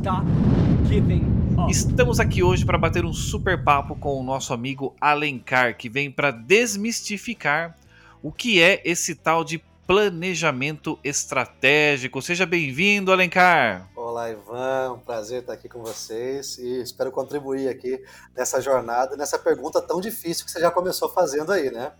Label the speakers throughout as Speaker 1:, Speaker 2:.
Speaker 1: Stop giving up.
Speaker 2: Estamos aqui hoje para bater um super papo com o nosso amigo Alencar, que vem para desmistificar o que é esse tal de planejamento estratégico. Seja bem-vindo, Alencar!
Speaker 3: Olá, Ivan. Um prazer estar aqui com vocês e espero contribuir aqui nessa jornada, nessa pergunta tão difícil que você já começou fazendo aí, né?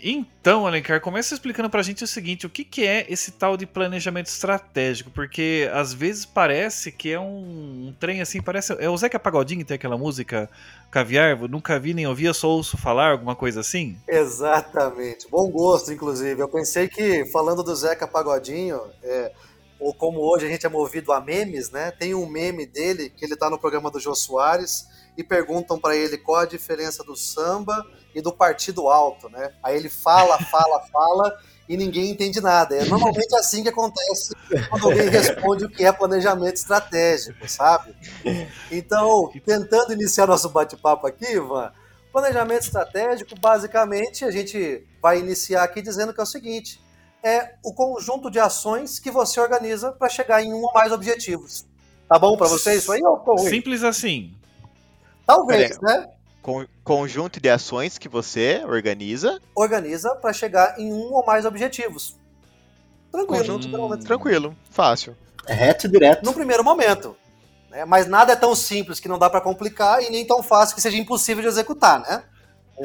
Speaker 2: Então, Alencar, começa explicando pra gente o seguinte: o que, que é esse tal de planejamento estratégico? Porque às vezes parece que é um, um trem assim, parece. É o Zeca Pagodinho tem aquela música Caviar, nunca vi nem ouvi, só ouço falar, alguma coisa assim?
Speaker 3: Exatamente. Bom gosto, inclusive. Eu pensei que, falando do Zeca Pagodinho, é, ou como hoje a gente é movido a memes, né? Tem um meme dele que ele tá no programa do Jô Soares e perguntam para ele qual a diferença do samba e do partido alto, né? Aí ele fala, fala, fala e ninguém entende nada. É normalmente assim que acontece quando alguém responde o que é planejamento estratégico, sabe? Então, tentando iniciar nosso bate-papo aqui, Ivan, planejamento estratégico, basicamente, a gente vai iniciar aqui dizendo que é o seguinte: é o conjunto de ações que você organiza para chegar em um ou mais objetivos. Tá bom para você isso aí ou?
Speaker 2: Simples assim.
Speaker 3: Talvez,
Speaker 4: Peraí.
Speaker 3: né?
Speaker 4: Con- conjunto de ações que você organiza.
Speaker 3: Organiza para chegar em um ou mais objetivos. Tranquilo.
Speaker 4: Conjunto
Speaker 3: menos.
Speaker 4: Tranquilo, fácil.
Speaker 5: É reto e direto.
Speaker 3: No primeiro momento. né? Mas nada é tão simples que não dá para complicar e nem tão fácil que seja impossível de executar, né?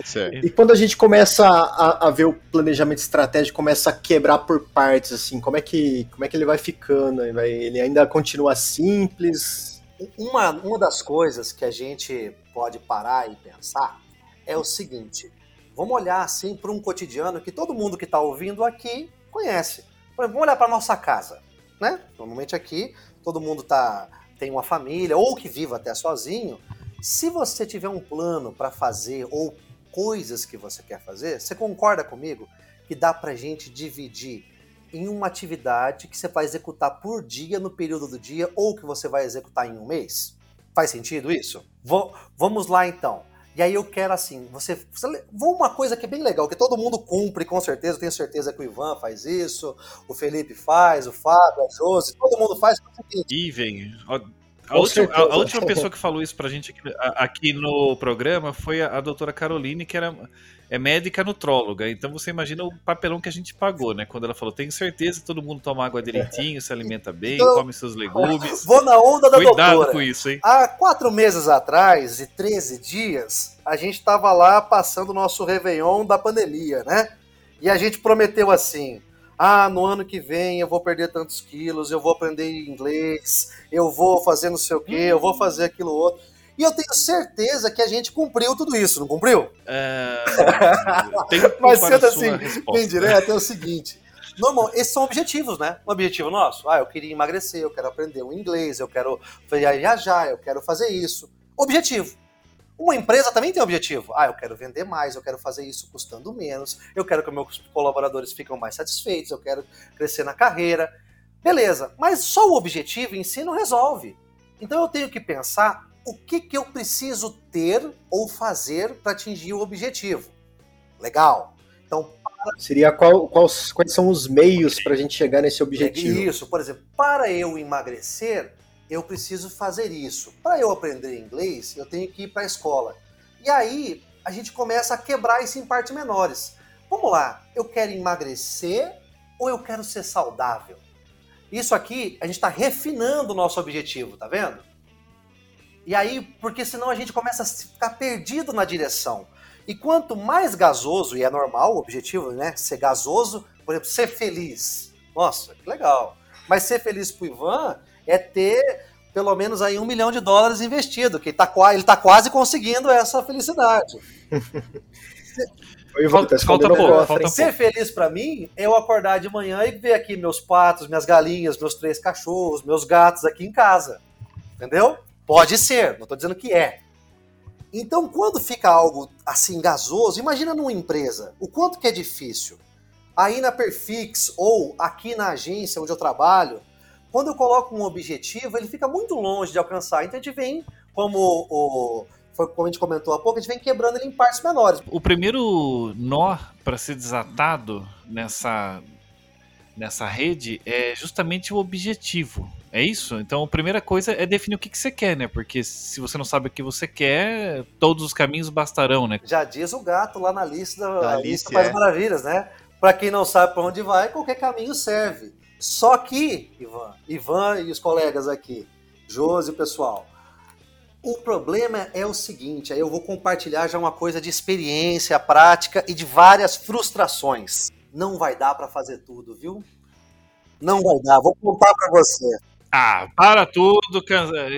Speaker 4: Certo.
Speaker 5: E quando a gente começa a, a ver o planejamento estratégico, começa a quebrar por partes, assim, como é que, como é que ele vai ficando? Ele ainda continua simples?
Speaker 3: Uma, uma das coisas que a gente pode parar e pensar é o seguinte: vamos olhar assim para um cotidiano que todo mundo que está ouvindo aqui conhece. Vamos olhar para nossa casa, né? Normalmente aqui todo mundo tá, tem uma família ou que vive até sozinho. Se você tiver um plano para fazer ou coisas que você quer fazer, você concorda comigo que dá para gente dividir em uma atividade que você vai executar por dia no período do dia ou que você vai executar em um mês? Faz sentido isso? Vo- vamos lá então. E aí eu quero assim, você, você vou uma coisa que é bem legal, que todo mundo cumpre com certeza, tenho certeza que o Ivan faz isso, o Felipe faz, o Fábio, a Josi, todo mundo faz. faz
Speaker 2: A última, a- a última pessoa que falou isso pra gente aqui, a- aqui no programa foi a, a doutora Caroline, que era, é médica nutróloga. Então você imagina o papelão que a gente pagou, né? Quando ela falou: tenho certeza que todo mundo toma água direitinho, se alimenta bem,
Speaker 3: Então,
Speaker 2: come seus legumes.
Speaker 3: Vou na onda da
Speaker 2: Cuidado
Speaker 3: doutora.
Speaker 2: com isso, hein?
Speaker 3: Há quatro meses atrás, e 13 dias, a gente estava lá passando o nosso Réveillon da pandemia, né? E a gente prometeu assim: ah, no ano que vem eu vou perder tantos quilos, eu vou aprender inglês, eu vou fazer não sei o quê, eu vou fazer aquilo outro. E eu tenho certeza que a gente cumpriu tudo isso, não cumpriu?
Speaker 2: É,
Speaker 3: Mas sendo assim,
Speaker 2: resposta.
Speaker 3: bem direto, é o seguinte. Normal, esses são objetivos, né? Um objetivo nosso. Ah, eu queria emagrecer, eu quero aprender o inglês, eu quero viajar, eu quero fazer isso. Objetivo. Uma empresa também tem objetivo. Ah, eu quero vender mais, eu quero fazer isso custando menos, eu quero que meus colaboradores fiquem mais satisfeitos, eu quero crescer na carreira. Beleza, mas só o objetivo em si não resolve. Então eu tenho que pensar o que, que eu preciso ter ou fazer para atingir o objetivo. Legal. Então,
Speaker 5: Seria qual, quais, quais são os meios para a gente chegar nesse objetivo?
Speaker 3: Isso, por exemplo, para eu emagrecer, eu preciso fazer isso. Para eu aprender inglês, eu tenho que ir para a escola. E aí a gente começa a quebrar isso em partes menores. Vamos lá, eu quero emagrecer ou eu quero ser saudável? Isso aqui a gente está refinando o nosso objetivo, tá vendo? E aí, porque senão a gente começa a ficar perdido na direção. E quanto mais gasoso, e é normal o objetivo, né? Ser gasoso, por exemplo, ser feliz. Nossa, que legal. Mas ser feliz pro Ivan é ter pelo menos aí um milhão de dólares investido, que ele tá, ele tá quase conseguindo essa felicidade.
Speaker 5: Oi,
Speaker 2: Falta-
Speaker 5: tá
Speaker 2: falta
Speaker 5: o
Speaker 2: pouco, falta?
Speaker 3: Ser feliz pra mim é eu acordar de manhã e ver aqui meus patos, minhas galinhas, meus três cachorros, meus gatos aqui em casa. Entendeu? Pode ser, não tô dizendo que é. Então, quando fica algo assim gasoso, imagina numa empresa, o quanto que é difícil. Aí na Perfix ou aqui na agência onde eu trabalho, quando eu coloco um objetivo, ele fica muito longe de alcançar. Então a gente vem, como o, foi como a gente comentou há pouco, a gente vem quebrando ele em partes menores.
Speaker 2: O primeiro nó para ser desatado nessa, nessa rede é justamente o objetivo. É isso? Então a primeira coisa é definir o que, que você quer, né? Porque se você não sabe o que você quer, todos os caminhos bastarão, né?
Speaker 3: Já diz o gato lá na lista da
Speaker 4: Da
Speaker 3: lista
Speaker 4: lista,
Speaker 3: faz
Speaker 4: é.
Speaker 3: maravilhas, né? Pra quem não sabe pra onde vai, qualquer caminho serve. Só que, Ivan, Ivan e os colegas aqui, Josi e o pessoal, o problema é o seguinte, aí eu vou compartilhar já uma coisa de experiência, prática e de várias frustrações. Não vai dar pra fazer tudo, viu? Não vai dar, vou contar pra você.
Speaker 2: Ah, para tudo,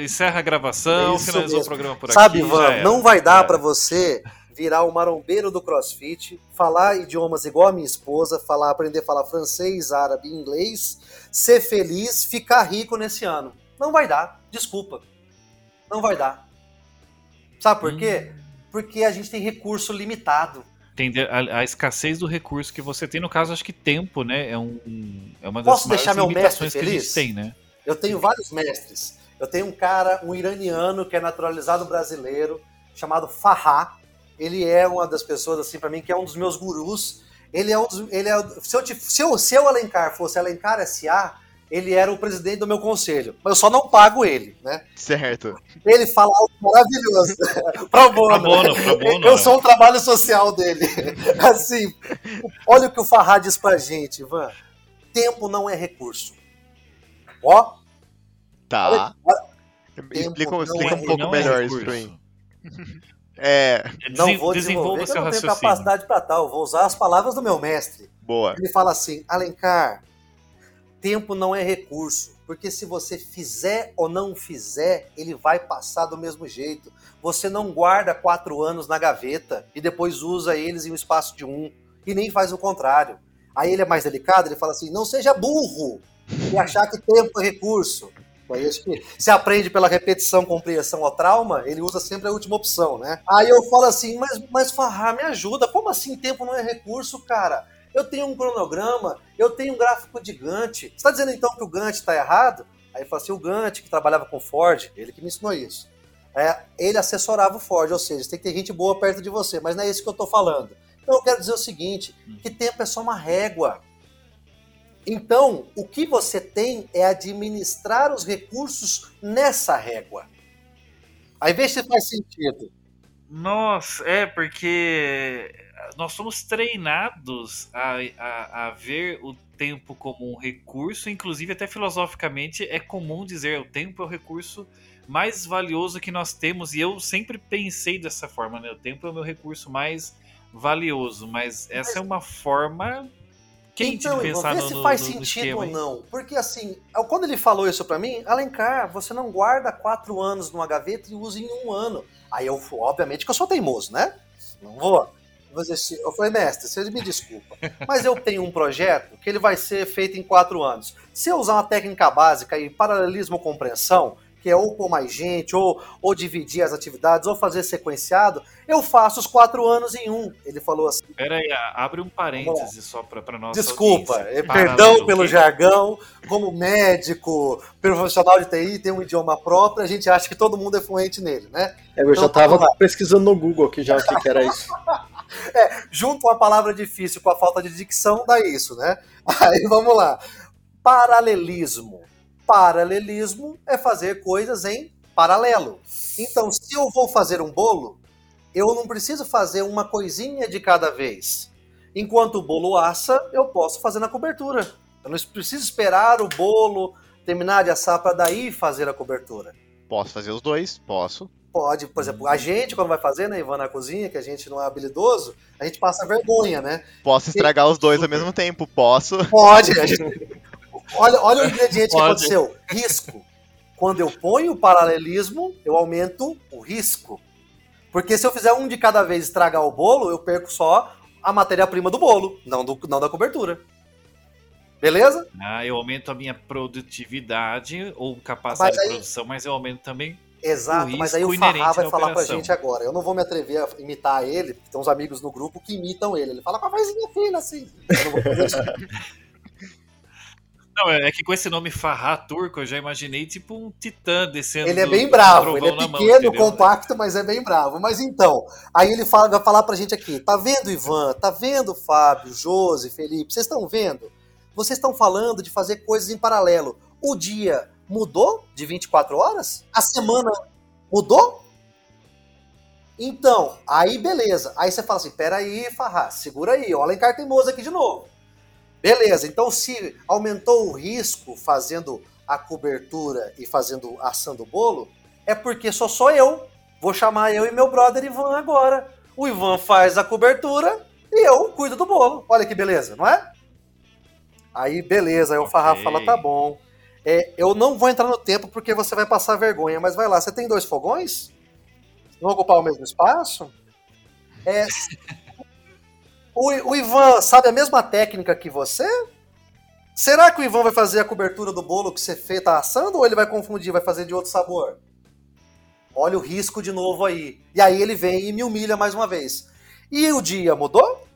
Speaker 2: encerra a gravação,
Speaker 3: Isso
Speaker 2: finalizou
Speaker 3: mesmo.
Speaker 2: o programa por
Speaker 3: Sabe,
Speaker 2: aqui.
Speaker 3: Ivan,
Speaker 2: já era.
Speaker 3: não vai dar
Speaker 2: Já
Speaker 3: pra
Speaker 2: era.
Speaker 3: você virar o marombeiro do CrossFit, falar idiomas igual a minha esposa, falar, aprender a falar francês, árabe, inglês, ser feliz, ficar rico nesse ano. Não vai dar, desculpa. Não vai dar. Sabe por quê?
Speaker 2: Hum.
Speaker 3: Porque a gente tem recurso limitado.
Speaker 2: Entender a, a escassez do recurso que você tem, no caso, acho que tempo, né? É, um, é uma das
Speaker 3: Posso
Speaker 2: maiores
Speaker 3: deixar meu
Speaker 2: limitações
Speaker 3: mestre feliz?
Speaker 2: tem, né?
Speaker 3: Eu tenho vários mestres. Eu tenho um cara, um iraniano que é naturalizado brasileiro, chamado Farhah. Ele é uma das pessoas, assim, pra mim, que é um dos meus gurus. Ele é um dos. Ele é, se, eu, te- se, eu, se eu Alencar fosse Alencar SA, ele era o presidente do meu conselho. Mas eu só não pago ele, né?
Speaker 4: Certo.
Speaker 3: Ele fala algo maravilhoso. Pro bono.
Speaker 2: Pro bono, pro bono,
Speaker 3: Eu
Speaker 2: é.
Speaker 3: sou um trabalho social dele. Assim, olha o que o Farhah diz pra gente, Ivan. Tempo não é recurso. Ó,
Speaker 4: Tá.
Speaker 3: Tempo
Speaker 4: Explica,
Speaker 3: não
Speaker 4: explica
Speaker 3: é-
Speaker 4: um pouco
Speaker 2: é
Speaker 4: melhor isso pra mim. É,
Speaker 3: não
Speaker 2: Desen-
Speaker 3: vou desenvolver,
Speaker 2: desenvolva
Speaker 3: eu não tenho capacidade para tal. Vou usar as palavras do meu mestre.
Speaker 4: boa.
Speaker 3: Ele fala assim: Alencar, tempo não é recurso, porque se você fizer ou não fizer, ele vai passar do mesmo jeito. Você não guarda quatro anos na gaveta e depois usa eles em um espaço de um, e nem faz o contrário. Aí ele é mais delicado, ele fala assim: não seja burro e achar que tempo é recurso. Aí acho que se aprende pela repetição, compreensão ou trauma, ele usa sempre a última opção, né? Aí eu falo assim, mas, mas Farrar, me ajuda. Como assim tempo não é recurso, cara? Eu tenho um cronograma, eu tenho um gráfico de Gantt. Você está dizendo então que o Gantt está errado? Aí eu falo assim, o Gantt, que trabalhava com Ford, ele que me ensinou isso. É, ele assessorava o Ford, ou seja, tem que ter gente boa perto de você, mas não é isso que eu estou falando. Então eu quero dizer o seguinte, que tempo é só uma régua. Então, o que você tem é administrar os recursos nessa régua. Aí vê se faz sentido.
Speaker 2: Nossa, é porque nós somos treinados a, a, a ver o tempo como um recurso, inclusive até filosoficamente é comum dizer o tempo é o recurso mais valioso que nós temos e eu sempre pensei dessa forma, né? O tempo é o meu recurso mais valioso, mas essa é uma forma quente
Speaker 3: então,
Speaker 2: de
Speaker 3: Ivan,
Speaker 2: pensar
Speaker 3: vê
Speaker 2: no,
Speaker 3: se faz
Speaker 2: no
Speaker 3: sentido
Speaker 2: esquema,
Speaker 3: ou não. Porque assim, quando ele falou isso pra mim, Alencar, você não guarda quatro anos numa gaveta e usa em um ano. Aí eu, obviamente que eu sou teimoso, né? Não vou. Eu falei, mestre, você me desculpa, mas eu tenho um projeto que ele vai ser feito em quatro anos. Se eu usar uma técnica básica e paralelismo compreensão, que é ou com mais gente, ou, ou dividir as atividades, ou fazer sequenciado, eu faço os quatro anos em um. Ele falou assim.
Speaker 2: Pera aí, abre um parêntese só pra, pra nossa
Speaker 3: Desculpa,
Speaker 2: Paralelo
Speaker 3: perdão pelo jargão. Como médico, profissional de TI, tem um idioma próprio, a gente acha que todo mundo é fluente nele, né?
Speaker 5: É, eu já
Speaker 3: Então,
Speaker 5: tava
Speaker 3: vamos lá.
Speaker 5: pesquisando no Google aqui já o que, que era isso.
Speaker 3: Junto uma palavra difícil com a falta de dicção, dá isso, né? Aí vamos lá. Paralelismo. Paralelismo é fazer coisas em paralelo. Então, se eu vou fazer um bolo, eu não preciso fazer uma coisinha de cada vez. Enquanto o bolo assa, eu posso fazer na cobertura. Eu não preciso esperar o bolo terminar de assar para daí fazer a cobertura.
Speaker 4: Posso fazer os dois? Posso.
Speaker 3: Pode, por exemplo, a gente, quando vai fazer, né, Ivan, na cozinha, que a gente não é habilidoso, a gente passa vergonha, né?
Speaker 4: Posso estragar os dois ao mesmo tempo? Posso.
Speaker 3: Pode. a gente- Olha, olha o ingrediente que
Speaker 2: Pode.
Speaker 3: aconteceu: risco. Quando eu ponho o paralelismo, eu aumento o risco. Porque se eu fizer um de cada vez estragar o bolo, eu perco só a matéria-prima do bolo, não, do, não da cobertura. Beleza?
Speaker 2: Ah, eu aumento a minha produtividade ou capacidade
Speaker 3: aí-
Speaker 2: de produção, mas eu aumento também.
Speaker 3: Exato, mas aí o Farrá vai falar pra
Speaker 2: operação.
Speaker 3: gente agora. Eu não vou me atrever a imitar ele, tem uns amigos no grupo que imitam ele. Ele fala com a vozinha fina assim. Eu não vou fazer isso.
Speaker 2: Não, é que com esse nome Farrá turco, eu já imaginei tipo um titã descendo.
Speaker 3: Ele é bem
Speaker 2: do
Speaker 3: bravo, ele é
Speaker 2: mão,
Speaker 3: pequeno,
Speaker 2: entendeu?
Speaker 3: compacto, mas é bem bravo. Mas então, aí ele fala, vai falar pra gente aqui: tá vendo, Ivan? Tá vendo, Fábio, Josi, Felipe? Vocês estão vendo? Vocês estão falando de fazer coisas em paralelo. O dia mudou de 24 horas? A semana mudou? Então, aí beleza. Aí você fala assim: peraí, Farrá, segura aí, ó, Alencar teimoso aqui de novo. Beleza, então se aumentou o risco fazendo a cobertura e fazendo assando o bolo, é porque só sou eu. Vou chamar eu e meu brother Ivan agora. O Ivan faz a cobertura e eu cuido do bolo. Olha que beleza, não é? Aí, beleza. Aí o Farrá
Speaker 2: Ok.
Speaker 3: fala: tá bom. É, eu não vou entrar no tempo porque você vai passar vergonha, mas vai lá. Você tem dois fogões? Vão ocupar o mesmo espaço? É, o, o Ivan sabe a mesma técnica que você? Será que o Ivan vai fazer a cobertura do bolo que você fez, tá assando, ou ele vai confundir, vai fazer de outro sabor? Olha o risco de novo aí. E aí ele vem e me humilha mais uma vez. E o dia mudou?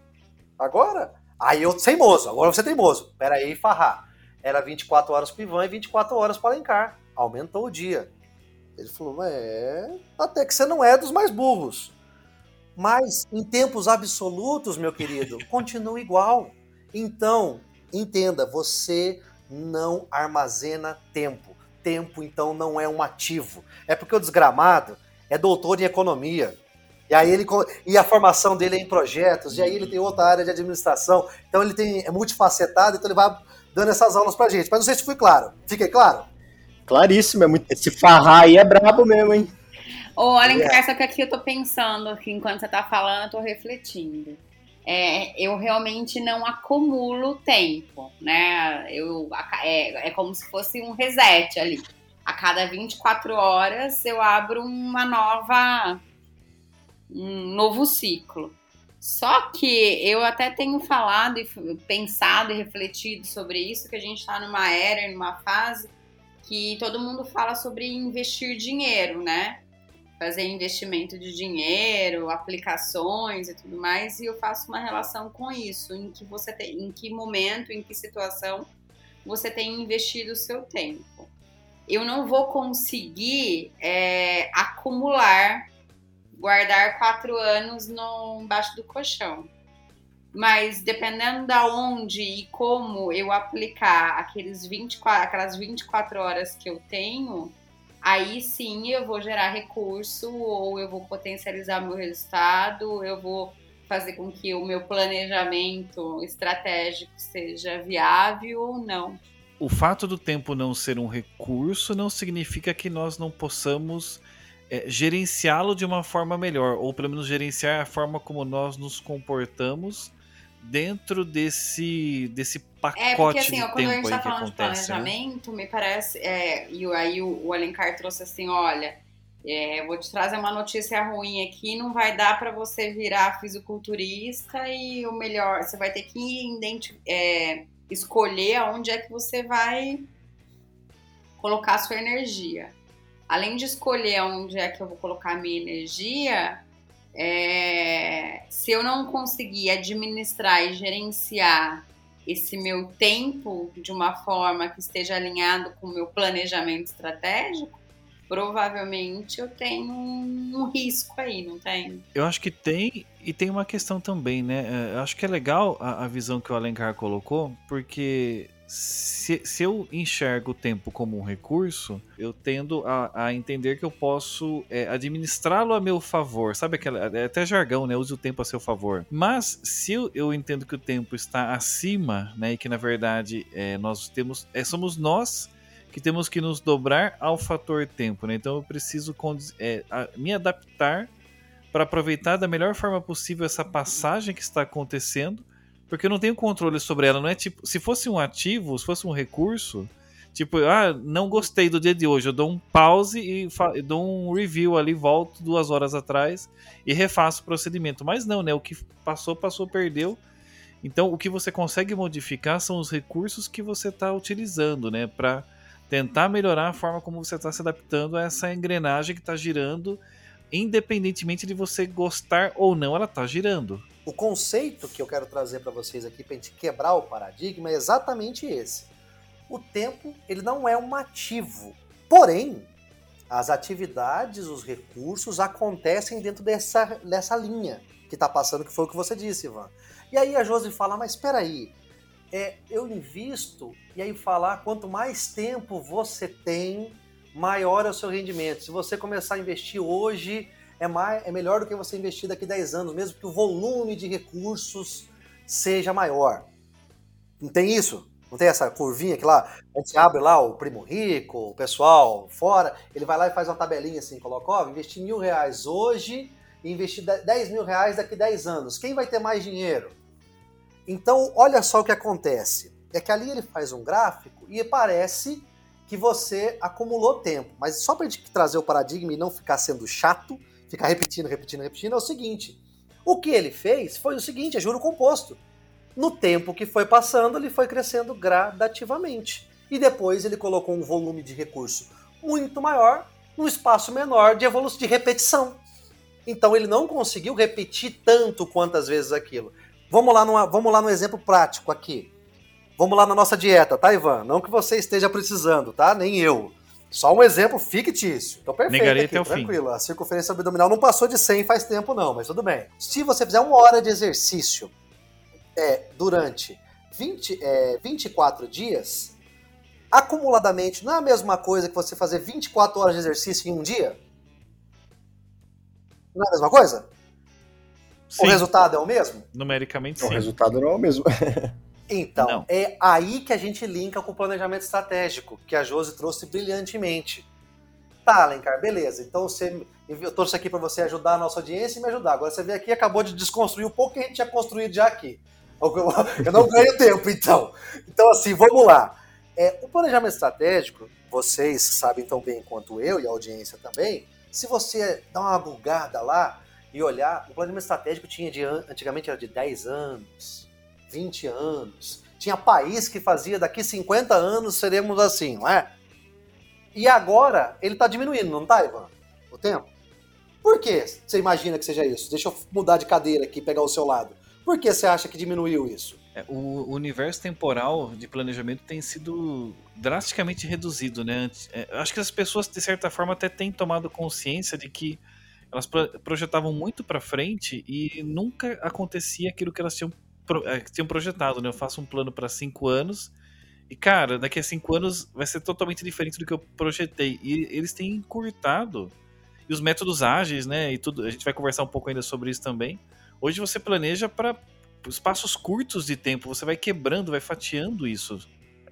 Speaker 3: Agora? Aí eu teimoso, agora você é teimoso. Pera aí, Farrá. Era 24 horas pro Ivan e 24 horas para Alencar. Aumentou o dia. Ele falou, é, até que você não é dos mais burros. Mas em tempos absolutos, meu querido, continua igual. Então, entenda, você não armazena tempo. Tempo, então, não é um ativo. É porque o desgramado é doutor em economia. E aí ele e a formação dele é em projetos, e aí ele tem outra área de administração. Então ele tem é multifacetado, então ele vai dando essas aulas pra gente. Mas não sei se fui claro. Fiquei claro?
Speaker 5: Claríssimo, é muito... esse farrar aí é brabo mesmo, hein?
Speaker 6: Ô, Alencar, só que aqui eu tô pensando, aqui, enquanto você tá falando, eu tô refletindo. É, eu realmente não acumulo tempo, né? Eu, é, é como se fosse um reset ali. A cada 24 horas eu abro uma nova. um novo ciclo. Só que eu até tenho falado e pensado e refletido sobre isso, que a gente tá numa era, numa fase que todo mundo fala sobre investir dinheiro, né? Fazer investimento de dinheiro, aplicações e tudo mais, e eu faço uma relação com isso, em que você tem, em que momento, em que situação você tem investido o seu tempo. Eu não vou conseguir é, acumular, guardar quatro anos no, embaixo do colchão. Mas dependendo da onde e como eu aplicar aqueles 24, aquelas 24 horas que eu tenho, aí sim eu vou gerar recurso ou eu vou potencializar meu resultado, eu vou fazer com que o meu planejamento estratégico seja viável ou não.
Speaker 2: O fato do tempo não ser um recurso não significa que nós não possamos é, gerenciá-lo de uma forma melhor, ou pelo menos gerenciar a forma como nós nos comportamos dentro desse, desse pacote
Speaker 6: É, porque assim,
Speaker 2: de
Speaker 6: ó, quando a
Speaker 2: tempo aí
Speaker 6: tá
Speaker 2: que
Speaker 6: de
Speaker 2: acontece. né?
Speaker 6: planejamento, me parece, é, e aí o, o Alencar trouxe assim, olha, é, vou te trazer uma notícia ruim aqui, não vai dar para você virar fisiculturista e o melhor, você vai ter que é, escolher aonde é que você vai colocar a sua energia. Além de escolher onde é que eu vou colocar a minha energia, é, se eu não conseguir administrar e gerenciar esse meu tempo de uma forma que esteja alinhado com o meu planejamento estratégico, provavelmente eu tenho um, um risco aí, não tem?
Speaker 2: Eu acho que tem, e tem uma questão também, né? É, Eu acho que é legal a, a visão que o Alencar colocou, porque se, se eu enxergo o tempo como um recurso, eu tendo a, a entender que eu posso é, administrá-lo a meu favor. Sabe aquela. É até jargão, né? Use o tempo a seu favor. Mas se eu, eu entendo que o tempo está acima, né? E que na verdade é, nós temos. É, somos nós que temos que nos dobrar ao fator tempo, né? Então eu preciso é, a- me adaptar para aproveitar da melhor forma possível essa passagem que está acontecendo, porque eu não tenho controle sobre ela. Não é tipo, se fosse um ativo, se fosse um recurso, Tipo, ah, não gostei do dia de hoje. Eu dou um pause e dou um review ali, volto duas horas atrás e refaço o procedimento. Mas não, né? O que passou, passou, perdeu. Então, o que você consegue modificar são os recursos que você está utilizando, né? Para tentar melhorar a forma como você está se adaptando a essa engrenagem que está girando, independentemente de você gostar ou não, ela está girando.
Speaker 3: O conceito que eu quero trazer para vocês aqui para a gente quebrar o paradigma é exatamente esse. O tempo ele não é um ativo, porém as atividades, os recursos acontecem dentro dessa, dessa linha que está passando, que foi o que você disse, Ivan. E aí a Josi fala, mas espera aí, é, eu invisto e aí falar quanto mais tempo você tem, maior é o seu rendimento. Se você começar a investir hoje, é, mais, é melhor do que você investir daqui a 10 anos, mesmo que o volume de recursos seja maior. Não tem isso? Não tem essa curvinha que lá, a gente abre lá o primo rico, o pessoal fora, ele vai lá e faz uma tabelinha assim, coloca, ó, investir mil reais hoje e investir 10 mil reais daqui a 10 anos. Quem vai ter mais dinheiro? Então, olha só o que acontece. É que ali ele faz um gráfico e parece que você acumulou tempo. Mas só para trazer o paradigma e não ficar sendo chato, ficar repetindo, repetindo, repetindo, é o seguinte. O que ele fez foi o seguinte, é juro composto. No tempo que foi passando, ele foi crescendo gradativamente. E depois ele colocou um volume de recurso muito maior num espaço menor de evolução, de repetição. Então ele não conseguiu repetir tanto quantas vezes aquilo. Vamos lá, numa, vamos lá no exemplo prático aqui. Vamos lá na nossa dieta, tá, Ivan? Não que você esteja precisando, tá? Nem eu. Só um exemplo fictício. Então, perfeito.
Speaker 2: Negarei
Speaker 3: aqui,
Speaker 2: até o
Speaker 3: tranquilo. Fim. A circunferência abdominal não passou de 100 faz tempo, não, mas tudo bem. Se você fizer uma hora de exercício é, durante 20, é, 24 dias, acumuladamente, não é a mesma coisa que você fazer 24 horas de exercício em um dia? Não é a mesma coisa?
Speaker 2: Sim.
Speaker 3: O resultado é o mesmo?
Speaker 2: Numericamente,
Speaker 5: O
Speaker 2: sim.
Speaker 5: resultado não é o mesmo.
Speaker 3: Então,
Speaker 2: Não.
Speaker 3: é aí que a gente linka com o planejamento estratégico, que a Josi trouxe brilhantemente. Tá, Alencar, beleza. Então você, eu trouxe aqui para você ajudar a nossa audiência e me ajudar. Agora você veio aqui e acabou de desconstruir o pouco que a gente tinha construído já aqui. Eu não ganho tempo, então. Então, assim, vamos lá. É, o planejamento estratégico, vocês sabem tão bem quanto eu e a audiência também, se você dar uma bugada lá e olhar, o planejamento estratégico tinha de, an- antigamente era de 10 anos, 20 anos. Tinha país que fazia daqui 50 anos seremos assim, não é? E agora ele está diminuindo, não tá, Ivan? O tempo? Por que você imagina que seja isso? Deixa eu mudar de cadeira aqui pegar o seu lado. Por que você acha que diminuiu isso?
Speaker 2: É, O universo temporal de planejamento tem sido drasticamente reduzido, né? É, Acho que as pessoas, de certa forma, até têm tomado consciência de que elas pro- projetavam muito pra frente e nunca acontecia aquilo que elas tinham, tinham projetado, né? Eu faço um plano para cinco anos e, cara, daqui a cinco anos vai ser totalmente diferente do que eu projetei. E eles têm encurtado. E os métodos ágeis, né? E tudo, a gente vai conversar um pouco ainda sobre isso também. Hoje você planeja para espaços curtos de tempo, você vai quebrando, vai fatiando isso.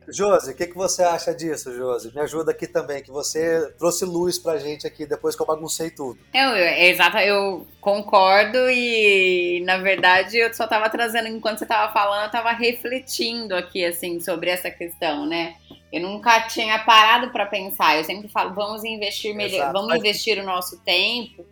Speaker 3: Josi, o que, que você acha disso, Josi? Me ajuda aqui também, que você trouxe luz pra gente aqui depois que eu baguncei tudo.
Speaker 6: Eu, eu, é exato, eu concordo e, na verdade, eu só tava trazendo, enquanto você tava falando, eu tava refletindo aqui, assim, sobre essa questão, né? Eu nunca tinha parado para pensar, eu sempre falo, vamos investir melhor, vamos investir o nosso tempo,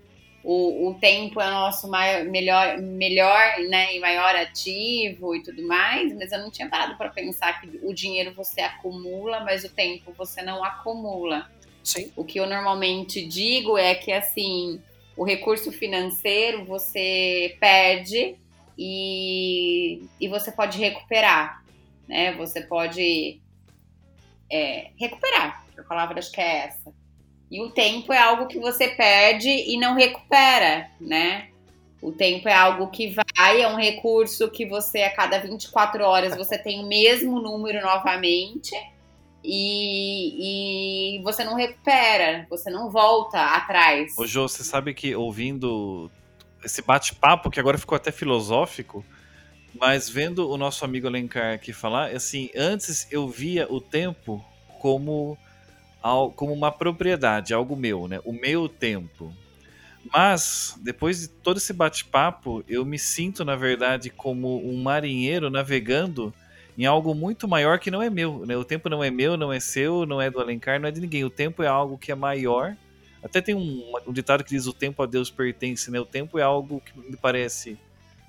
Speaker 6: o, o tempo é o nosso maior, melhor, melhor né, e maior ativo e tudo mais, mas eu não tinha parado para pensar que o dinheiro você acumula, mas o tempo você não acumula.
Speaker 3: Sim.
Speaker 6: O que eu normalmente digo é que assim, o recurso financeiro você perde e, e você pode recuperar, né? Você pode é, recuperar. A palavra acho que é essa. E o tempo é algo que você perde e não recupera, né? O tempo é algo que vai, é um recurso que você, a cada 24 horas, você tem o mesmo número novamente e, e você não recupera, você não volta atrás.
Speaker 2: Ô Jô, você sabe que ouvindo esse bate-papo, que agora ficou até filosófico, mas vendo o nosso amigo Alencar aqui falar, assim, antes eu via o tempo como, como uma propriedade, algo meu, né? O meu tempo. Mas, depois de todo esse bate-papo, eu me sinto, na verdade, como um marinheiro navegando em algo muito maior que não é meu. Né? O tempo não é meu, não é seu, não é do Alencar, não é de ninguém. O tempo é algo que é maior. Até tem um, um ditado que diz: o tempo a Deus pertence. Né? O tempo é algo que me parece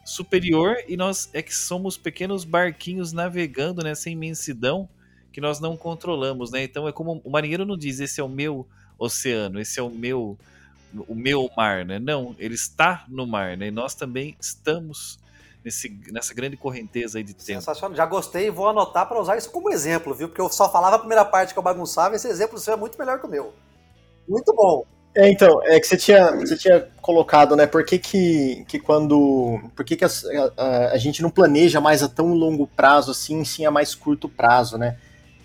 Speaker 2: superior e nós é que somos pequenos barquinhos navegando nessa imensidão que nós não controlamos. Né? Então é como o marinheiro não diz: esse é o meu oceano, esse é o meu o meu mar, né? Não, ele está no mar, né? E nós também estamos nesse, nessa grande correnteza aí de tempo.
Speaker 3: Sensacional. Já gostei e vou anotar para usar isso como exemplo, viu? Porque eu só falava a primeira parte que eu bagunçava, esse exemplo seu é muito melhor que o meu. Muito bom.
Speaker 5: É, então, é que você tinha, você tinha colocado, né? Por que, que, que quando. Por que, que a, a, a, gente não planeja mais a tão longo prazo assim, sim a mais curto prazo, né?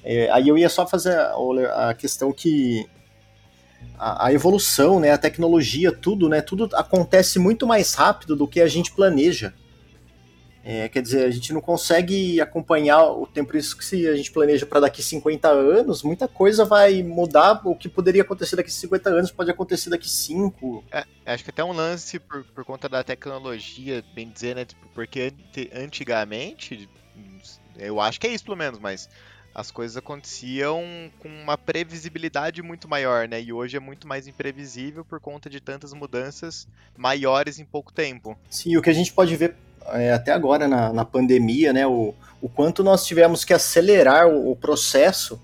Speaker 5: É, aí eu ia só fazer a, a questão que a, a, evolução, né, a tecnologia, tudo, né, tudo acontece muito mais rápido do que a gente planeja. É, quer dizer, a gente não consegue acompanhar o tempo, isso que se a gente planeja para daqui 50 anos, muita coisa vai mudar. O que poderia acontecer daqui 50 anos pode acontecer daqui 5.
Speaker 4: É, acho que até um lance por, por conta da tecnologia, bem dizer, né? Tipo, porque antigamente, eu acho que é isso pelo menos, mas as coisas aconteciam com uma previsibilidade muito maior, né? E hoje é muito mais imprevisível por conta de tantas mudanças maiores em pouco tempo.
Speaker 5: Sim, o que a gente pode ver é, até agora na, na pandemia, né? O, o quanto nós tivemos que acelerar o, o processo,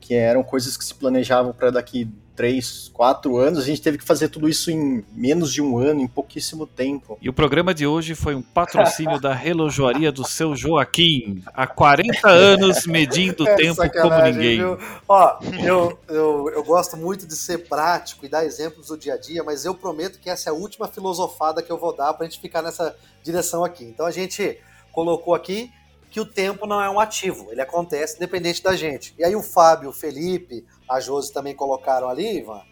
Speaker 5: que eram coisas que se planejavam para daqui três, quatro anos, a gente teve que fazer tudo isso em menos de um ano, em pouquíssimo tempo.
Speaker 2: E o programa de hoje foi um patrocínio da relojoaria do seu Joaquim, há 40 anos medindo o é tempo como ninguém.
Speaker 3: Viu? Ó, eu, eu, eu gosto muito de ser prático e dar exemplos do dia a dia, mas eu prometo que essa é a última filosofada que eu vou dar para a gente ficar nessa direção aqui. Então a gente colocou aqui que o tempo não é um ativo, ele acontece independente da gente. E aí o Fábio, o Felipe, a Josi também colocaram ali, Ivan,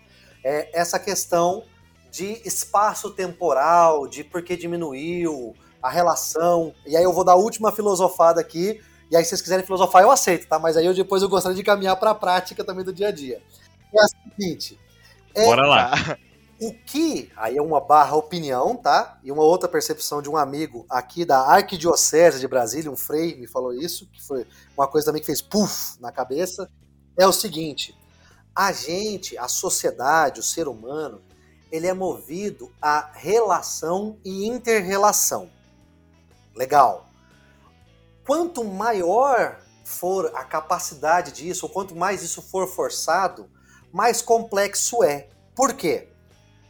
Speaker 3: é essa questão de espaço temporal, de por que diminuiu, a relação. E aí eu vou dar a última filosofada aqui, e aí se vocês quiserem filosofar eu aceito, tá? Mas aí eu depois eu gostaria de caminhar para a prática também do dia a dia. É a seguinte.
Speaker 2: É, Bora lá.
Speaker 3: O que, aí é uma barra opinião, tá? E uma outra percepção de um amigo aqui da Arquidiocese de Brasília, um frei me falou isso, que foi uma coisa também que fez puff na cabeça, é o seguinte: a gente, a sociedade, o ser humano, ele é movido a relação e interrelação. Legal. Quanto maior for a capacidade disso, ou quanto mais isso for forçado, mais complexo é. Por quê?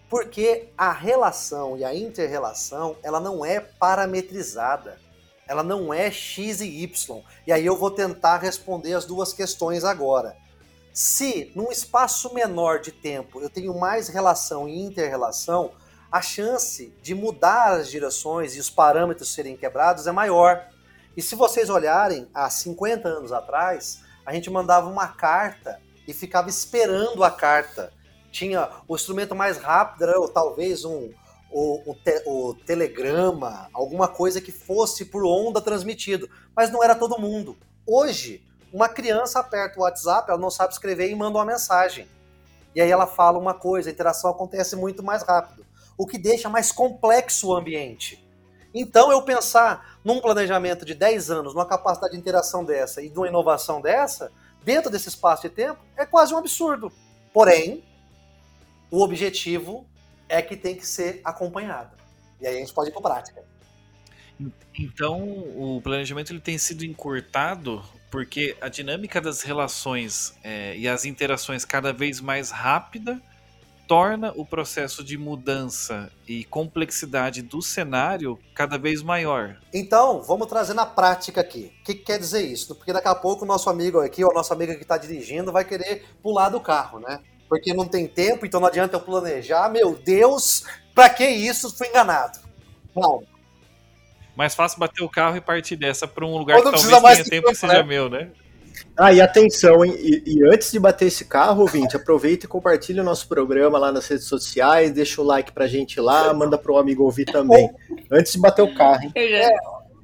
Speaker 3: Porque a relação e a interrelação, ela não é parametrizada. Ela não é x e y. E aí eu vou tentar responder as duas questões agora. Se num espaço menor de tempo eu tenho mais relação e interrelação, a chance de mudar as direções e os parâmetros serem quebrados é maior. E se vocês olharem, há 50 anos atrás, a gente mandava uma carta e ficava esperando a carta tinha o instrumento mais rápido, era talvez um o, o, te, o, telegrama, alguma coisa que fosse por onda transmitido, mas não era todo mundo. Hoje, uma criança aperta o WhatsApp, ela não sabe escrever e manda uma mensagem. E aí ela fala uma coisa, a interação acontece muito mais rápido, o que deixa mais complexo o ambiente. Então, eu pensar num planejamento de 10 anos, numa capacidade de interação dessa e de uma inovação dessa, dentro desse espaço de tempo, é quase um absurdo. Porém, o objetivo é que tem que ser acompanhado. E aí a gente pode ir para prática.
Speaker 2: Então, o planejamento ele tem sido encurtado porque a dinâmica das relações é, e as interações cada vez mais rápida torna o processo de mudança e complexidade do cenário cada vez maior.
Speaker 3: Então, vamos trazer na prática aqui. O que, que quer dizer isso? Porque daqui a pouco o nosso amigo aqui, ou a nossa amiga que está dirigindo, vai querer pular do carro, né? Porque não tem tempo, então não adianta eu planejar. Meu Deus, pra que isso? Fui enganado. Não.
Speaker 2: Mais fácil bater o carro e partir dessa para um lugar que talvez tenha tempo, tempo que seja né? meu, né?
Speaker 5: Ah, e atenção, hein? E, e, antes de bater esse carro, ouvinte, aproveita e compartilha o nosso programa lá nas redes sociais, deixa o like pra gente lá, manda pro amigo ouvir também. Antes de bater o carro, hein?
Speaker 6: Eu, já,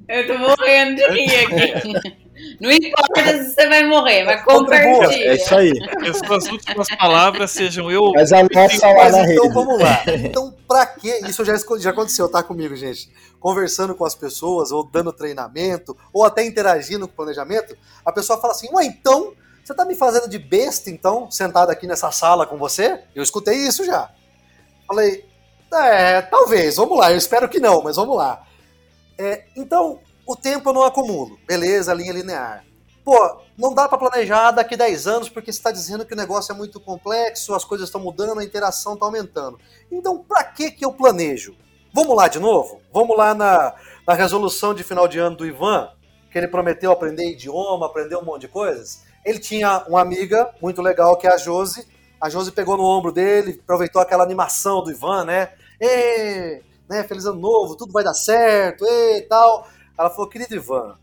Speaker 6: eu tô morrendo de rir aqui. Não importa se você vai morrer, mas compartilha.
Speaker 5: É isso aí.
Speaker 2: Que as suas últimas palavras sejam eu.
Speaker 5: Mas a nossa lá na
Speaker 3: então
Speaker 5: rede.
Speaker 3: vamos lá. Então, pra quê? Isso já, já aconteceu, tá comigo, gente. Conversando com as pessoas, ou dando treinamento, ou até interagindo com o planejamento, a pessoa fala assim: Ué, então, você tá me fazendo de besta, então, sentado aqui nessa sala com você? Eu escutei isso já. Falei, é, talvez, vamos lá, eu espero que não, mas vamos lá. É, então, o tempo eu não acumulo, beleza, linha linear. Pô, não dá pra planejar daqui 10 anos porque você está dizendo que o negócio é muito complexo, as coisas estão mudando, a interação está aumentando. Então, pra que que eu planejo? Vamos lá de novo? Vamos lá na, na resolução de final de ano do Ivan, que ele prometeu aprender idioma, aprender um monte de coisas. Ele tinha uma amiga muito legal que é a Josi. A Josi pegou no ombro dele, aproveitou aquela animação do Ivan, né? Ê, né? Feliz ano novo, tudo vai dar certo, e tal. Ela falou, querido Ivan,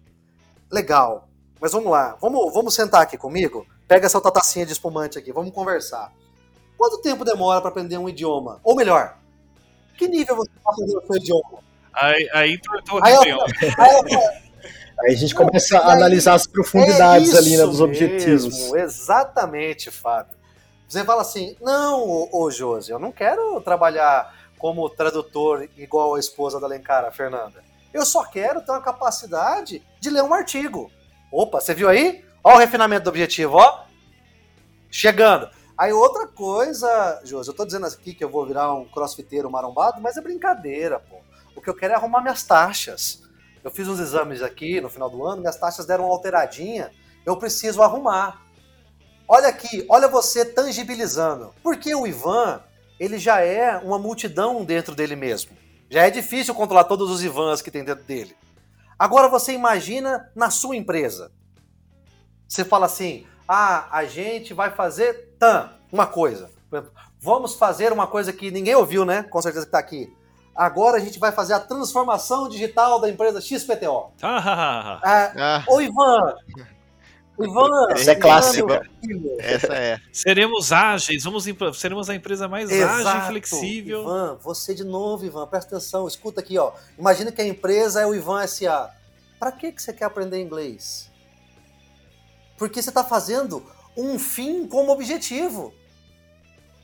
Speaker 3: legal, mas vamos lá, vamos, vamos sentar aqui comigo? Pega essa outra tacinha de espumante aqui, vamos conversar. Quanto tempo demora para aprender um idioma? Ou melhor, que nível você está aprendendo o seu idioma?
Speaker 2: Aí, aí entortou a
Speaker 3: Aí ela, aí ela
Speaker 5: Aí a gente começa a
Speaker 3: aí,
Speaker 5: analisar as profundidades
Speaker 3: é
Speaker 5: ali, né, dos objetivos.
Speaker 3: mesmo, exatamente, Fábio. Você fala assim, não, ô, ô Josi, eu não quero trabalhar como tradutor igual a esposa da Alencar, a Fernanda. Eu só quero ter uma capacidade de ler um artigo. Opa, você viu aí? Ó o refinamento do objetivo, ó. Chegando. Aí outra coisa, Josi, eu tô dizendo aqui que eu vou virar um crossfiteiro marombado, mas é brincadeira, pô. O que eu quero é arrumar minhas taxas. Eu fiz uns exames aqui no final do ano, minhas taxas deram uma alteradinha, eu preciso arrumar. Olha aqui, olha você tangibilizando. Porque o Ivan, ele já é uma multidão dentro dele mesmo. Já é difícil controlar todos os Ivans que tem dentro dele. Agora você imagina na sua empresa. Você fala assim: ah, a gente vai fazer tan, uma coisa. Vamos fazer uma coisa que ninguém ouviu, né? Com certeza que tá aqui. Agora a gente vai fazer a transformação digital da empresa XPTO.
Speaker 2: Ah,
Speaker 3: Ah,
Speaker 4: Ah,
Speaker 3: Ô Ivan! Ivan!
Speaker 5: Essa é clássica.
Speaker 3: Ivan,
Speaker 4: essa é.
Speaker 2: seremos ágeis, vamos seremos a empresa mais ágil
Speaker 3: Exato.
Speaker 2: e flexível.
Speaker 3: Ivan, você de novo, Ivan, presta atenção, escuta aqui, ó. Imagina que a empresa é o Ivan SA. Para que, que você quer aprender inglês? Porque você está fazendo um fim como objetivo.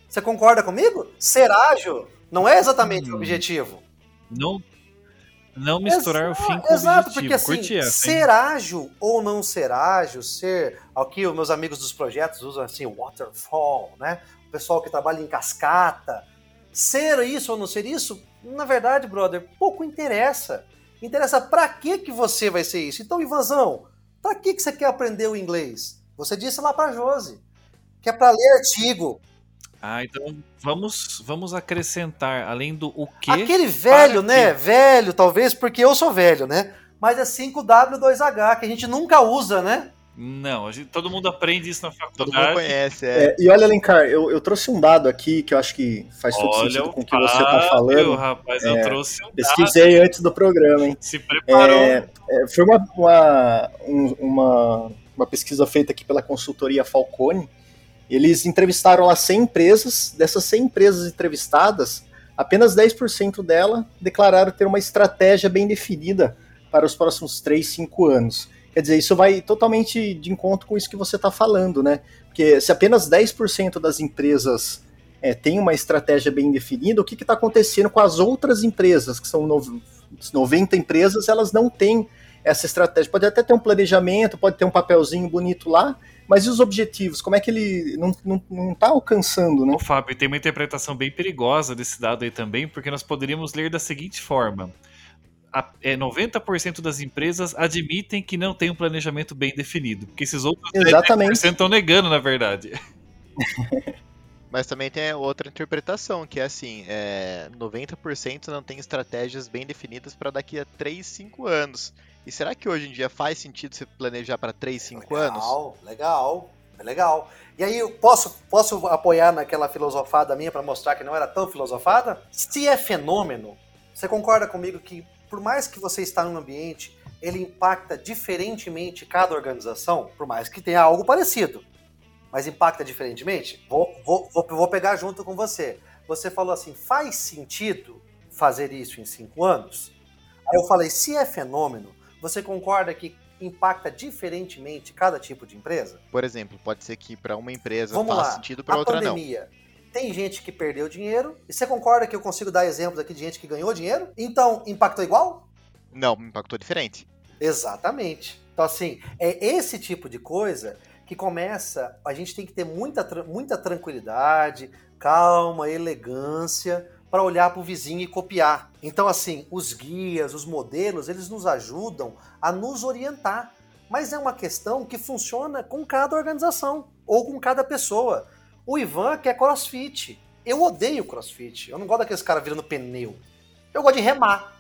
Speaker 3: Você concorda comigo? Ser ágil não é exatamente o
Speaker 2: Hum.
Speaker 3: objetivo.
Speaker 2: Não, não misturar o fim com o
Speaker 3: Exato,
Speaker 2: objetivo.
Speaker 3: porque assim, ser ágil ou não ser ágil, ser. Aqui, os meus amigos dos projetos usam assim, waterfall, né? O pessoal que trabalha em cascata. Ser isso ou não ser isso, na verdade, brother, pouco interessa. Interessa pra que, que você vai ser isso. Então, Ivanzão, pra que, que você quer aprender o inglês? Você disse lá pra Josi, que é pra ler artigo.
Speaker 2: Ah, então vamos, vamos acrescentar, além do o que.
Speaker 3: Aquele velho, né?
Speaker 2: quê?
Speaker 3: Velho, talvez porque eu sou velho, né? Mas é 5W2H, que a gente nunca usa, né?
Speaker 2: Não, a gente- todo mundo aprende isso na
Speaker 4: Todo mundo
Speaker 2: faculdade.
Speaker 4: conhece, é.
Speaker 5: É, e olha, Alencar, eu, eu trouxe um dado aqui que eu acho que faz todo
Speaker 2: Olha
Speaker 5: sentido com o que você está falando.
Speaker 2: rapaz,
Speaker 5: É,
Speaker 2: eu trouxe um dado,
Speaker 5: Pesquisei antes do programa, hein?
Speaker 2: se preparou.
Speaker 5: É, é, foi uma, uma, um- uma, uma pesquisa feita aqui pela consultoria Falcone. Eles entrevistaram lá 100 empresas. Dessas 100 empresas entrevistadas, apenas 10% dela declararam ter uma estratégia bem definida para os próximos 3, 5 anos. Quer dizer, isso vai totalmente de encontro com isso que você está falando, né? Porque se apenas 10% das empresas é, têm uma estratégia bem definida, o que está acontecendo com as outras empresas, que são no- 90 empresas, elas não têm essa estratégia. Pode até ter um planejamento, pode ter um papelzinho bonito lá, mas e os objetivos? Como é que ele não, não, não tá alcançando, né?
Speaker 2: Ô, Fábio, tem uma interpretação bem perigosa desse dado aí também, porque nós poderíamos ler da seguinte forma. A, é, 90% das empresas admitem que não tem um planejamento bem definido, porque esses outros
Speaker 5: Exatamente.
Speaker 2: 10% estão negando, na verdade.
Speaker 4: Mas também tem outra interpretação, que é assim, é, 90% não tem estratégias bem definidas para daqui a 3, 5 anos. E será que hoje em dia faz sentido você planejar para 3, 5 anos?
Speaker 3: Legal, legal, é legal. E aí, eu posso, posso apoiar naquela filosofada minha para mostrar que não era tão filosofada? Se é fenômeno, você concorda comigo que, por mais que você está num ambiente, ele impacta diferentemente cada organização, por mais que tenha algo parecido, mas impacta diferentemente? Vou, vou, vou, vou pegar junto com você. Você falou assim: faz sentido fazer isso em cinco anos? Aí eu falei: se é fenômeno, você concorda que impacta diferentemente cada tipo de empresa?
Speaker 4: Por exemplo, pode ser que para uma empresa
Speaker 3: Vamos
Speaker 4: faça
Speaker 3: lá.
Speaker 4: sentido, para
Speaker 3: a
Speaker 4: outra
Speaker 3: pandemia. Tem gente que perdeu dinheiro. E você concorda que eu consigo dar exemplos aqui de gente que ganhou dinheiro? Então, impactou igual?
Speaker 4: não. Não, impactou diferente.
Speaker 3: Exatamente. Então, assim, é esse tipo de coisa que começa. A gente tem que ter muita, muita tranquilidade, calma, elegância para olhar para o vizinho e copiar. Então, assim, os guias, os modelos, eles nos ajudam a nos orientar. Mas é uma questão que funciona com cada organização ou com cada pessoa. O Ivan quer crossfit. Eu odeio crossfit. Eu não gosto daqueles caras virando pneu. Eu gosto de remar.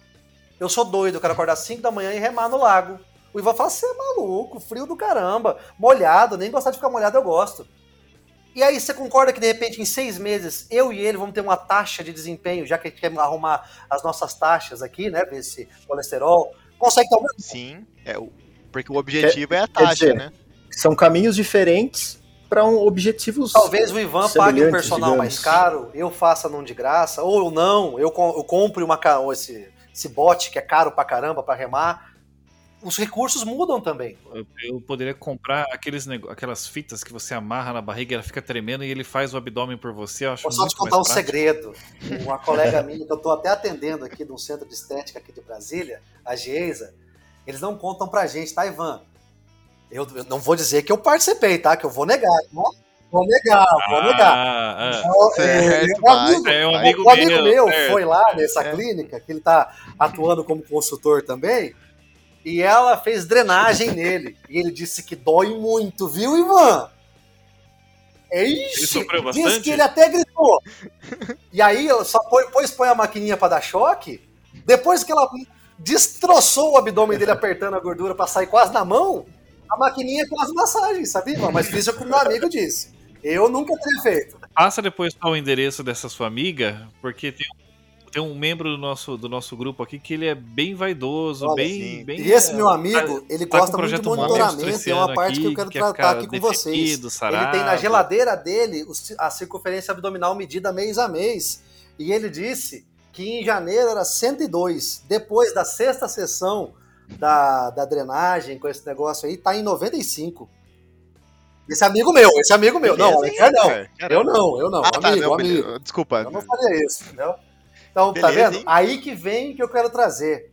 Speaker 3: Eu sou doido, eu quero acordar às 5 da manhã e remar no lago. O Ivan fala: você é maluco, frio do caramba, molhado, nem gostar de ficar molhado eu gosto. E aí, você concorda que de repente em seis meses eu e ele vamos ter uma taxa de desempenho, já que a gente quer arrumar as nossas taxas aqui, né? Ver esse colesterol. Consegue ter aumento?
Speaker 4: Sim, é o, porque o objetivo é a
Speaker 5: quer
Speaker 4: taxa,
Speaker 5: dizer,
Speaker 4: né?
Speaker 5: São caminhos diferentes para um objetivos.
Speaker 3: Talvez o Ivan pague um personal
Speaker 5: digamos.
Speaker 3: mais caro, eu faça num de graça, ou eu não, eu, eu compre uma, esse, esse bote que é caro pra caramba pra remar. Os recursos mudam também.
Speaker 2: Eu, poderia comprar aqueles, nego- aquelas fitas que você amarra na barriga, ela fica tremendo e ele faz o abdômen por você. Eu acho
Speaker 3: Vou só te contar um
Speaker 2: prático.
Speaker 3: segredo. Uma colega minha, que eu tô até atendendo aqui de um centro de estética aqui de Brasília, a Geisa, eles não contam pra gente, tá, Ivan? Eu, eu não vou dizer que eu participei, tá? Que eu vou negar. Não, vou negar, vou negar.
Speaker 2: Ah, ah.
Speaker 3: Então,
Speaker 4: Certo,
Speaker 3: um
Speaker 4: vai,
Speaker 3: amigo,
Speaker 2: é um
Speaker 3: um
Speaker 2: amigo
Speaker 3: amigo
Speaker 2: meu,
Speaker 3: meu foi lá nessa
Speaker 4: É.
Speaker 3: clínica, que ele tá atuando como consultor também, e ela fez drenagem nele. E ele disse que dói muito, viu, Ivan? É isso.
Speaker 2: sofreu
Speaker 3: Diz que ele até gritou. E aí, eu só põe, depois põe a maquininha pra dar choque. Depois que ela destroçou o abdômen dele apertando a gordura pra sair quase na mão, a maquininha quase massagem, sabia? Ivan? Mas fiz o que o meu amigo disse. Eu nunca teria feito.
Speaker 2: Passa depois o endereço dessa sua amiga, porque tem, um- tem um membro do nosso, do nosso grupo aqui que ele é bem vaidoso,
Speaker 3: Olha,
Speaker 2: bem, bem.
Speaker 3: E esse
Speaker 2: é,
Speaker 3: meu amigo, ele
Speaker 2: tá
Speaker 3: gosta
Speaker 2: um
Speaker 3: muito de monitoramento, é uma parte
Speaker 2: ano
Speaker 3: que eu quero
Speaker 2: que é
Speaker 3: tratar aqui com vocês.
Speaker 2: definido,
Speaker 3: Ele tem na
Speaker 2: sarado.
Speaker 3: geladeira dele a circunferência abdominal medida mês a mês. E ele disse que em janeiro era 102. Depois da sexta sessão da, da drenagem, com esse negócio aí, tá em 95. Esse amigo meu, esse amigo meu. não,
Speaker 4: Beleza,
Speaker 3: Alencar não.
Speaker 4: cara.
Speaker 3: Eu não, eu não.
Speaker 4: Ah, tá,
Speaker 3: amigo,
Speaker 4: não,
Speaker 3: amigo.
Speaker 4: Desculpa.
Speaker 3: Eu não faria isso, entendeu? Então, tá
Speaker 4: Beleza,
Speaker 3: vendo?
Speaker 4: hein?
Speaker 3: Aí que vem que eu quero trazer.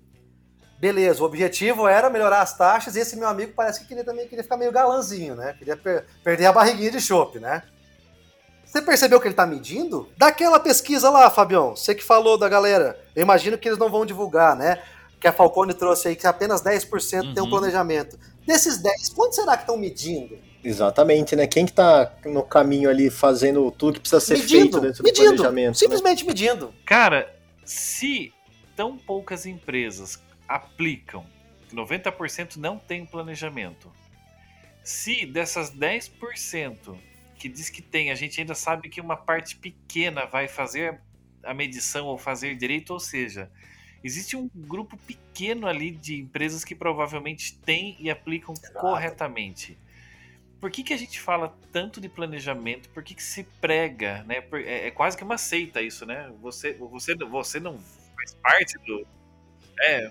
Speaker 3: Beleza, o objetivo era melhorar as taxas e esse meu amigo parece que queria também queria ficar meio galanzinho, né? Queria per- perder a barriguinha de chope, né? Você percebeu que ele tá medindo? Daquela pesquisa lá, Fabião, você que falou da galera, eu imagino que eles não vão divulgar, né? Que a Falcone trouxe aí que apenas 10% tem um
Speaker 2: Uhum.
Speaker 3: planejamento. Desses 10, quanto será que estão medindo?
Speaker 5: Exatamente, né? Quem que tá no caminho ali fazendo tudo que precisa ser feito dentro do planejamento? né?
Speaker 3: simplesmente medindo.
Speaker 2: Cara, se tão poucas empresas aplicam, que 90% não tem planejamento, se dessas 10% que diz que tem, a gente ainda sabe que uma parte pequena vai fazer a medição ou fazer direito, ou seja, existe um grupo pequeno ali de empresas que provavelmente têm e aplicam corretamente. Por que, que a gente fala tanto de planejamento? Por que, que se prega? Né? É, é quase que uma seita isso, né? Você, você, você não faz parte do. É.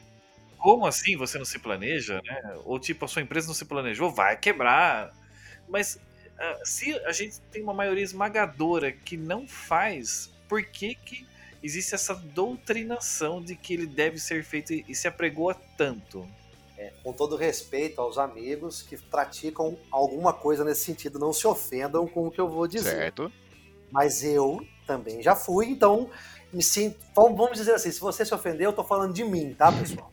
Speaker 2: Como assim você não se planeja? Né? Ou tipo, a sua empresa não se planejou, vai quebrar. Mas ah, se a gente tem uma maioria esmagadora que não faz, por que, que existe essa doutrinação de que ele deve ser feito e, se apregoa tanto?
Speaker 3: Com todo respeito aos amigos que praticam alguma coisa nesse sentido, não se ofendam com o que eu vou dizer.
Speaker 4: Certo.
Speaker 3: Mas eu também já fui, então me sinto. Vamos vamos dizer assim: se você se ofendeu, eu tô falando de mim, tá, pessoal?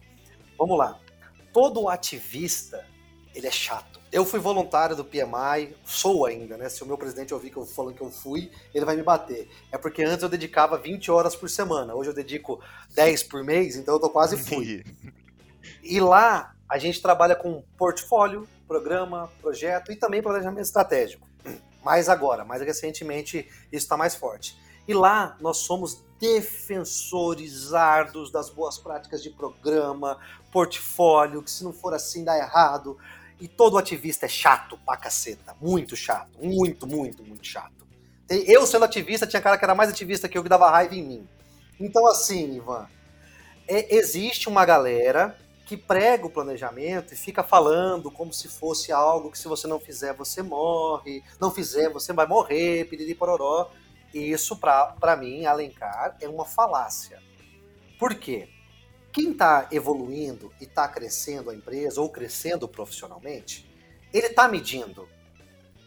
Speaker 3: Vamos lá. Todo ativista, ele é chato. Eu fui voluntário do PMI, sou ainda, né? Se o meu presidente ouvir que eu falando que eu fui, ele vai me bater. É porque antes eu dedicava 20 horas por semana. Hoje eu dedico 10 por mês, então eu tô quase fui. E lá a gente trabalha com portfólio, programa, projeto e também planejamento estratégico. Mas agora, mais recentemente, isso está mais forte. E lá nós somos defensores árduos das boas práticas de programa, portfólio, que se não for assim dá errado. E todo ativista é chato pra caceta. Muito chato. Muito, muito, muito chato. Eu, sendo ativista, tinha cara que era mais ativista que eu que dava raiva em mim. Então, assim, Ivan, é- existe uma galera que prega o planejamento e fica falando como se fosse algo que se você não fizer você morre, não fizer você vai morrer, piriri pororó. E isso para mim, Alencar, é uma falácia. Por quê? Quem está evoluindo e está crescendo a empresa ou crescendo profissionalmente, ele está medindo.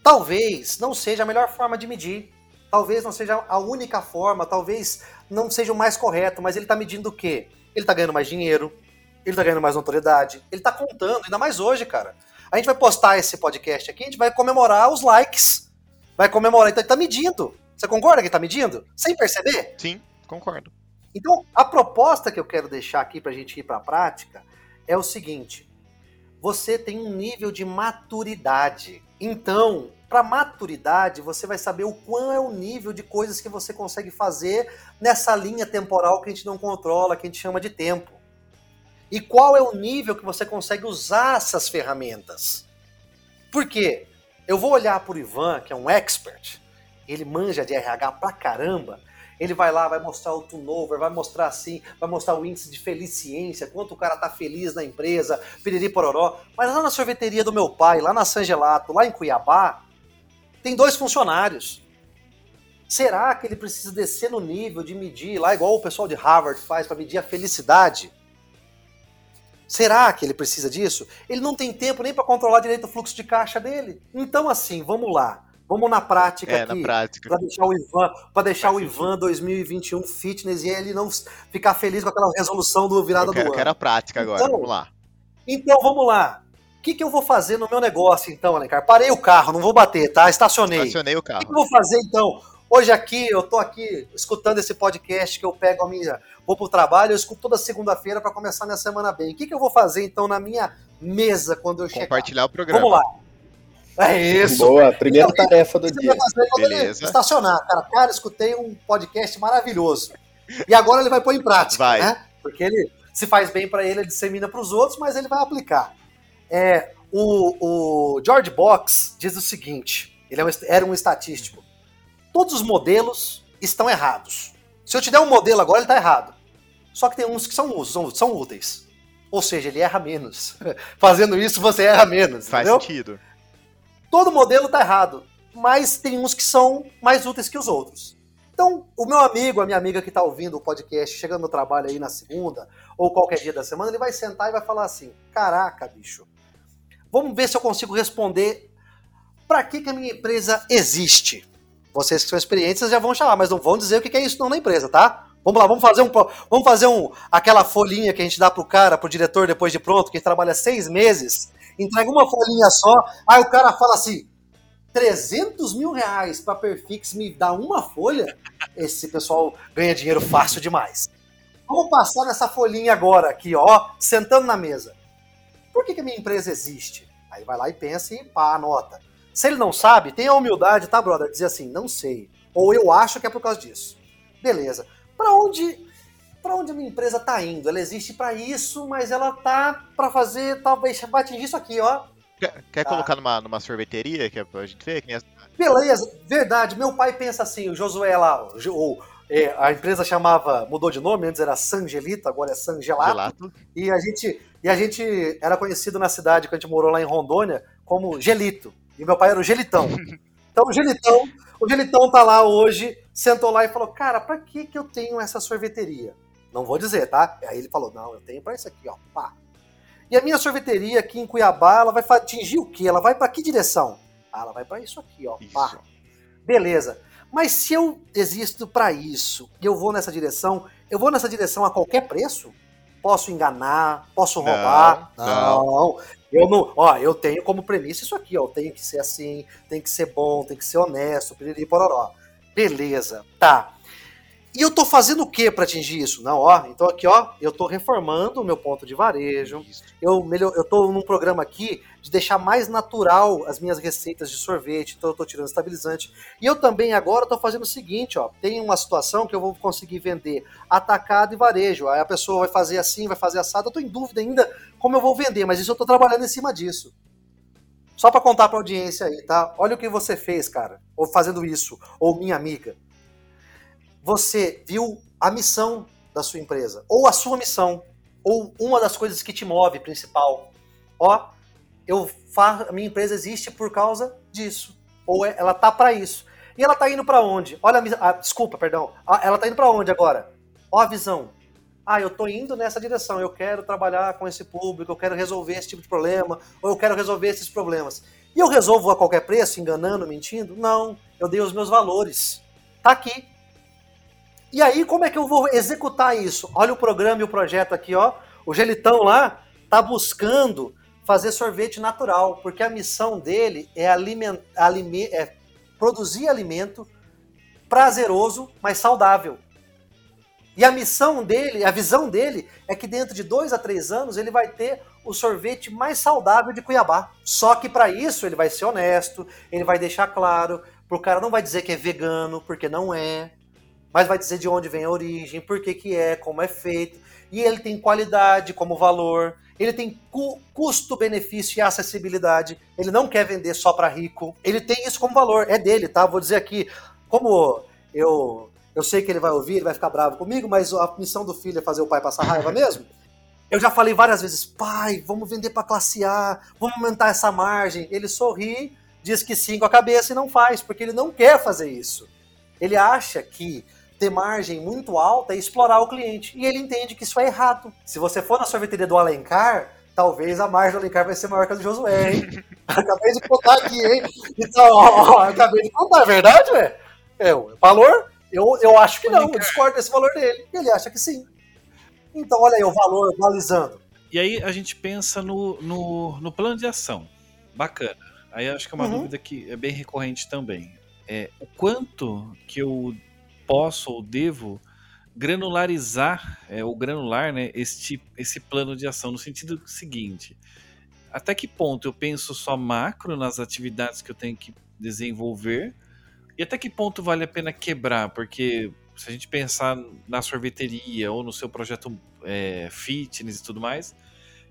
Speaker 3: Talvez não seja a melhor forma de medir, talvez não seja a única forma, talvez não seja o mais correto, mas ele está medindo o quê? Ele está ganhando mais dinheiro, ele tá ganhando mais notoriedade, ele tá contando, ainda mais hoje, cara. A gente vai postar esse podcast aqui, a gente vai comemorar os likes. Vai comemorar, então ele tá medindo. Você concorda que ele tá medindo? Sem perceber?
Speaker 4: Sim, concordo.
Speaker 3: Então, a proposta que eu quero deixar aqui pra gente ir pra prática é o seguinte: você tem um nível de maturidade. Então, para maturidade, você vai saber o quão é o nível de coisas que você consegue fazer nessa linha temporal que a gente não controla, que a gente chama de tempo e qual é o nível que você consegue usar essas ferramentas. Por quê? Eu vou olhar para o Ivan, que é um expert, ele manja de RH pra caramba, ele vai lá, vai mostrar o turnover, vai mostrar assim, vai mostrar o índice de feliciência, quanto o cara tá feliz na empresa, piriri pororó. Mas lá na sorveteria do meu pai, lá na San Gelato, lá em Cuiabá, tem dois funcionários. Será que ele precisa descer no nível de medir, lá igual o pessoal de Harvard faz para medir a felicidade? Será que ele precisa disso? Ele não tem tempo nem para controlar direito o fluxo de caixa dele. Então, assim, vamos lá. Vamos na prática
Speaker 4: é,
Speaker 3: aqui.
Speaker 4: Na prática.
Speaker 3: Para deixar o Ivan, para deixar o Ivan 2021 fitness e ele não ficar feliz com aquela resolução do virada
Speaker 4: eu quero,
Speaker 3: do ano.
Speaker 4: Eu quero a prática agora.
Speaker 3: Então,
Speaker 4: vamos lá.
Speaker 3: Então, vamos lá. O que, que eu vou fazer no meu negócio, então, Alencar? Parei o carro, não vou bater, tá? Estacionei.
Speaker 4: Estacionei o carro.
Speaker 3: O que, que eu vou fazer, então? Hoje aqui, eu tô aqui escutando esse podcast que eu pego a minha. Vou pro trabalho, eu escuto toda segunda-feira para começar minha semana bem. O que, que eu vou fazer então na minha mesa quando eu chegar?
Speaker 4: Compartilhar o programa.
Speaker 3: Vamos lá. É isso.
Speaker 5: Boa, primeira então, tarefa do dia.
Speaker 4: Beleza.
Speaker 3: Estacionar. Cara, cara, escutei um podcast maravilhoso. E agora ele vai pôr em prática,
Speaker 4: vai.
Speaker 3: né? Porque ele se faz bem para ele, ele dissemina para os outros, mas ele vai aplicar. É, o, o George Box diz o seguinte: ele é era um estatístico todos os modelos estão errados. Se eu te der um modelo agora, ele está errado. Só que tem uns que são, são, são úteis. Ou seja, ele erra menos. Fazendo isso, você erra menos.
Speaker 4: Faz
Speaker 3: entendeu?
Speaker 4: sentido.
Speaker 3: Todo modelo está errado, mas tem uns que são mais úteis que os outros. Então, o meu amigo, a minha amiga que está ouvindo o podcast, chegando no trabalho aí na segunda, ou qualquer dia da semana, ele vai sentar e vai falar assim: Caraca, bicho, vamos ver se eu consigo responder para que, que a minha empresa existe. Vocês que são experientes já vão chamar, mas não vão dizer o que é isso não na empresa, tá? Vamos lá, vamos fazer um, vamos fazer um, aquela folhinha que a gente dá pro cara, pro diretor depois de pronto, que trabalha seis meses, entrega uma folhinha só, aí o cara fala assim, 300 mil reais para Perfix me dá uma folha, esse pessoal ganha dinheiro fácil demais. Vamos passar nessa folhinha agora aqui, ó, sentando na mesa. Por que, que a minha empresa existe? Aí vai lá e pensa e pá, anota. Se ele não sabe, tenha a humildade, tá, brother? Dizer assim, não sei. Ou eu acho que é por causa disso. Beleza. Para onde para onde a minha empresa tá indo? Ela existe para isso, mas ela tá para fazer, talvez, vai atingir isso aqui, ó.
Speaker 4: Quer, quer tá. colocar numa, numa sorveteria que é pra gente ver? Quem é...
Speaker 3: Beleza, verdade. Meu pai pensa assim, o Josué lá, ou é, a empresa chamava, mudou de nome, antes era Sangelito, agora é Sangelato. Gelato. E a gente e a gente era conhecido na cidade, quando a gente morou lá em Rondônia, como Gelito. E meu pai era o Gelitão. Então o Gelitão, o Gelitão tá lá hoje, sentou lá e falou: Cara, pra que, que eu tenho essa sorveteria? Não vou dizer, tá? Aí ele falou: Não, eu tenho pra isso aqui, ó. Pá. E a minha sorveteria aqui em Cuiabá, ela vai atingir o quê? Ela vai para que direção? Ah, ela vai para isso aqui, ó. Isso. Pá. Beleza. Mas se eu existo para isso e eu vou nessa direção, eu vou nessa direção a qualquer preço? Posso enganar? Posso roubar?
Speaker 4: Não. não.
Speaker 3: não. Eu não, ó, eu tenho como premissa isso aqui, ó, tem que ser assim, tem que ser bom, tem que ser honesto, piriri pororó. Beleza, tá. E eu tô fazendo o que para atingir isso? Não, ó, então aqui, ó, eu tô reformando o meu ponto de varejo. Eu melhor, eu tô num programa aqui de deixar mais natural as minhas receitas de sorvete, então eu tô tirando estabilizante. E eu também agora tô fazendo o seguinte, ó, tem uma situação que eu vou conseguir vender atacado e varejo. Aí a pessoa vai fazer assim, vai fazer assado, eu tô em dúvida ainda como eu vou vender, mas isso eu tô trabalhando em cima disso. Só para contar para audiência aí, tá? Olha o que você fez, cara, ou fazendo isso, ou minha amiga você viu a missão da sua empresa, ou a sua missão. Ou uma das coisas que te move principal. Ó, eu faço, a minha empresa existe por causa disso. Ou é, ela tá para isso. E ela tá indo para onde? Olha a, ah, desculpa, perdão. Ah, ela tá indo para onde agora? Ó a visão. Ah, eu tô indo nessa direção, eu quero trabalhar com esse público, eu quero resolver esse tipo de problema, ou eu quero resolver esses problemas. E eu resolvo a qualquer preço, enganando, mentindo? Não, eu dei os meus valores. Tá aqui. E aí, como é que eu vou executar isso? Olha o programa e o projeto aqui, ó. O Gelitão lá tá buscando fazer sorvete natural, porque a missão dele é, aliment, é produzir alimento prazeroso, mas saudável. E a missão dele, a visão dele, é que dentro de dois a três anos ele vai ter o sorvete mais saudável de Cuiabá. Só que para isso ele vai ser honesto, ele vai deixar claro, pro cara não vai dizer que é vegano, porque não é, mas vai dizer de onde vem a origem, por que, que é, como é feito. E ele tem qualidade como valor, ele tem cu custo-benefício e acessibilidade. Ele não quer vender só para rico. Ele tem isso como valor, é dele, tá? Vou dizer aqui, como eu eu sei que ele vai ouvir, ele vai ficar bravo comigo, mas a missão do filho é fazer o pai passar raiva mesmo. Eu já falei várias vezes, pai, vamos vender para classe A, vamos aumentar essa margem. Ele sorri, diz que sim com a cabeça e não faz, porque ele não quer fazer isso. Ele acha que ter margem muito alta é explorar o cliente. E ele entende que isso é errado. Se você for na sorveteria do Alencar, talvez a margem do Alencar vai ser maior que a do Josué, hein? acabei de contar aqui, hein? Então, ó, ó, acabei de contar, é verdade, ué? É, o valor eu, eu acho que não, eu discordo desse valor dele. Ele acha que sim. Então, olha aí o valor balizando.
Speaker 2: E aí a gente pensa no, no, no plano de ação. Bacana. Aí acho que é uma uhum. dúvida que é bem recorrente também. É o quanto que eu posso ou devo granularizar, é, ou granular, né, este, esse plano de ação, no sentido seguinte. Até que ponto eu penso só macro nas atividades que eu tenho que desenvolver e até que ponto vale a pena quebrar? Porque se a gente pensar na sorveteria ou no seu projeto é, fitness e tudo mais,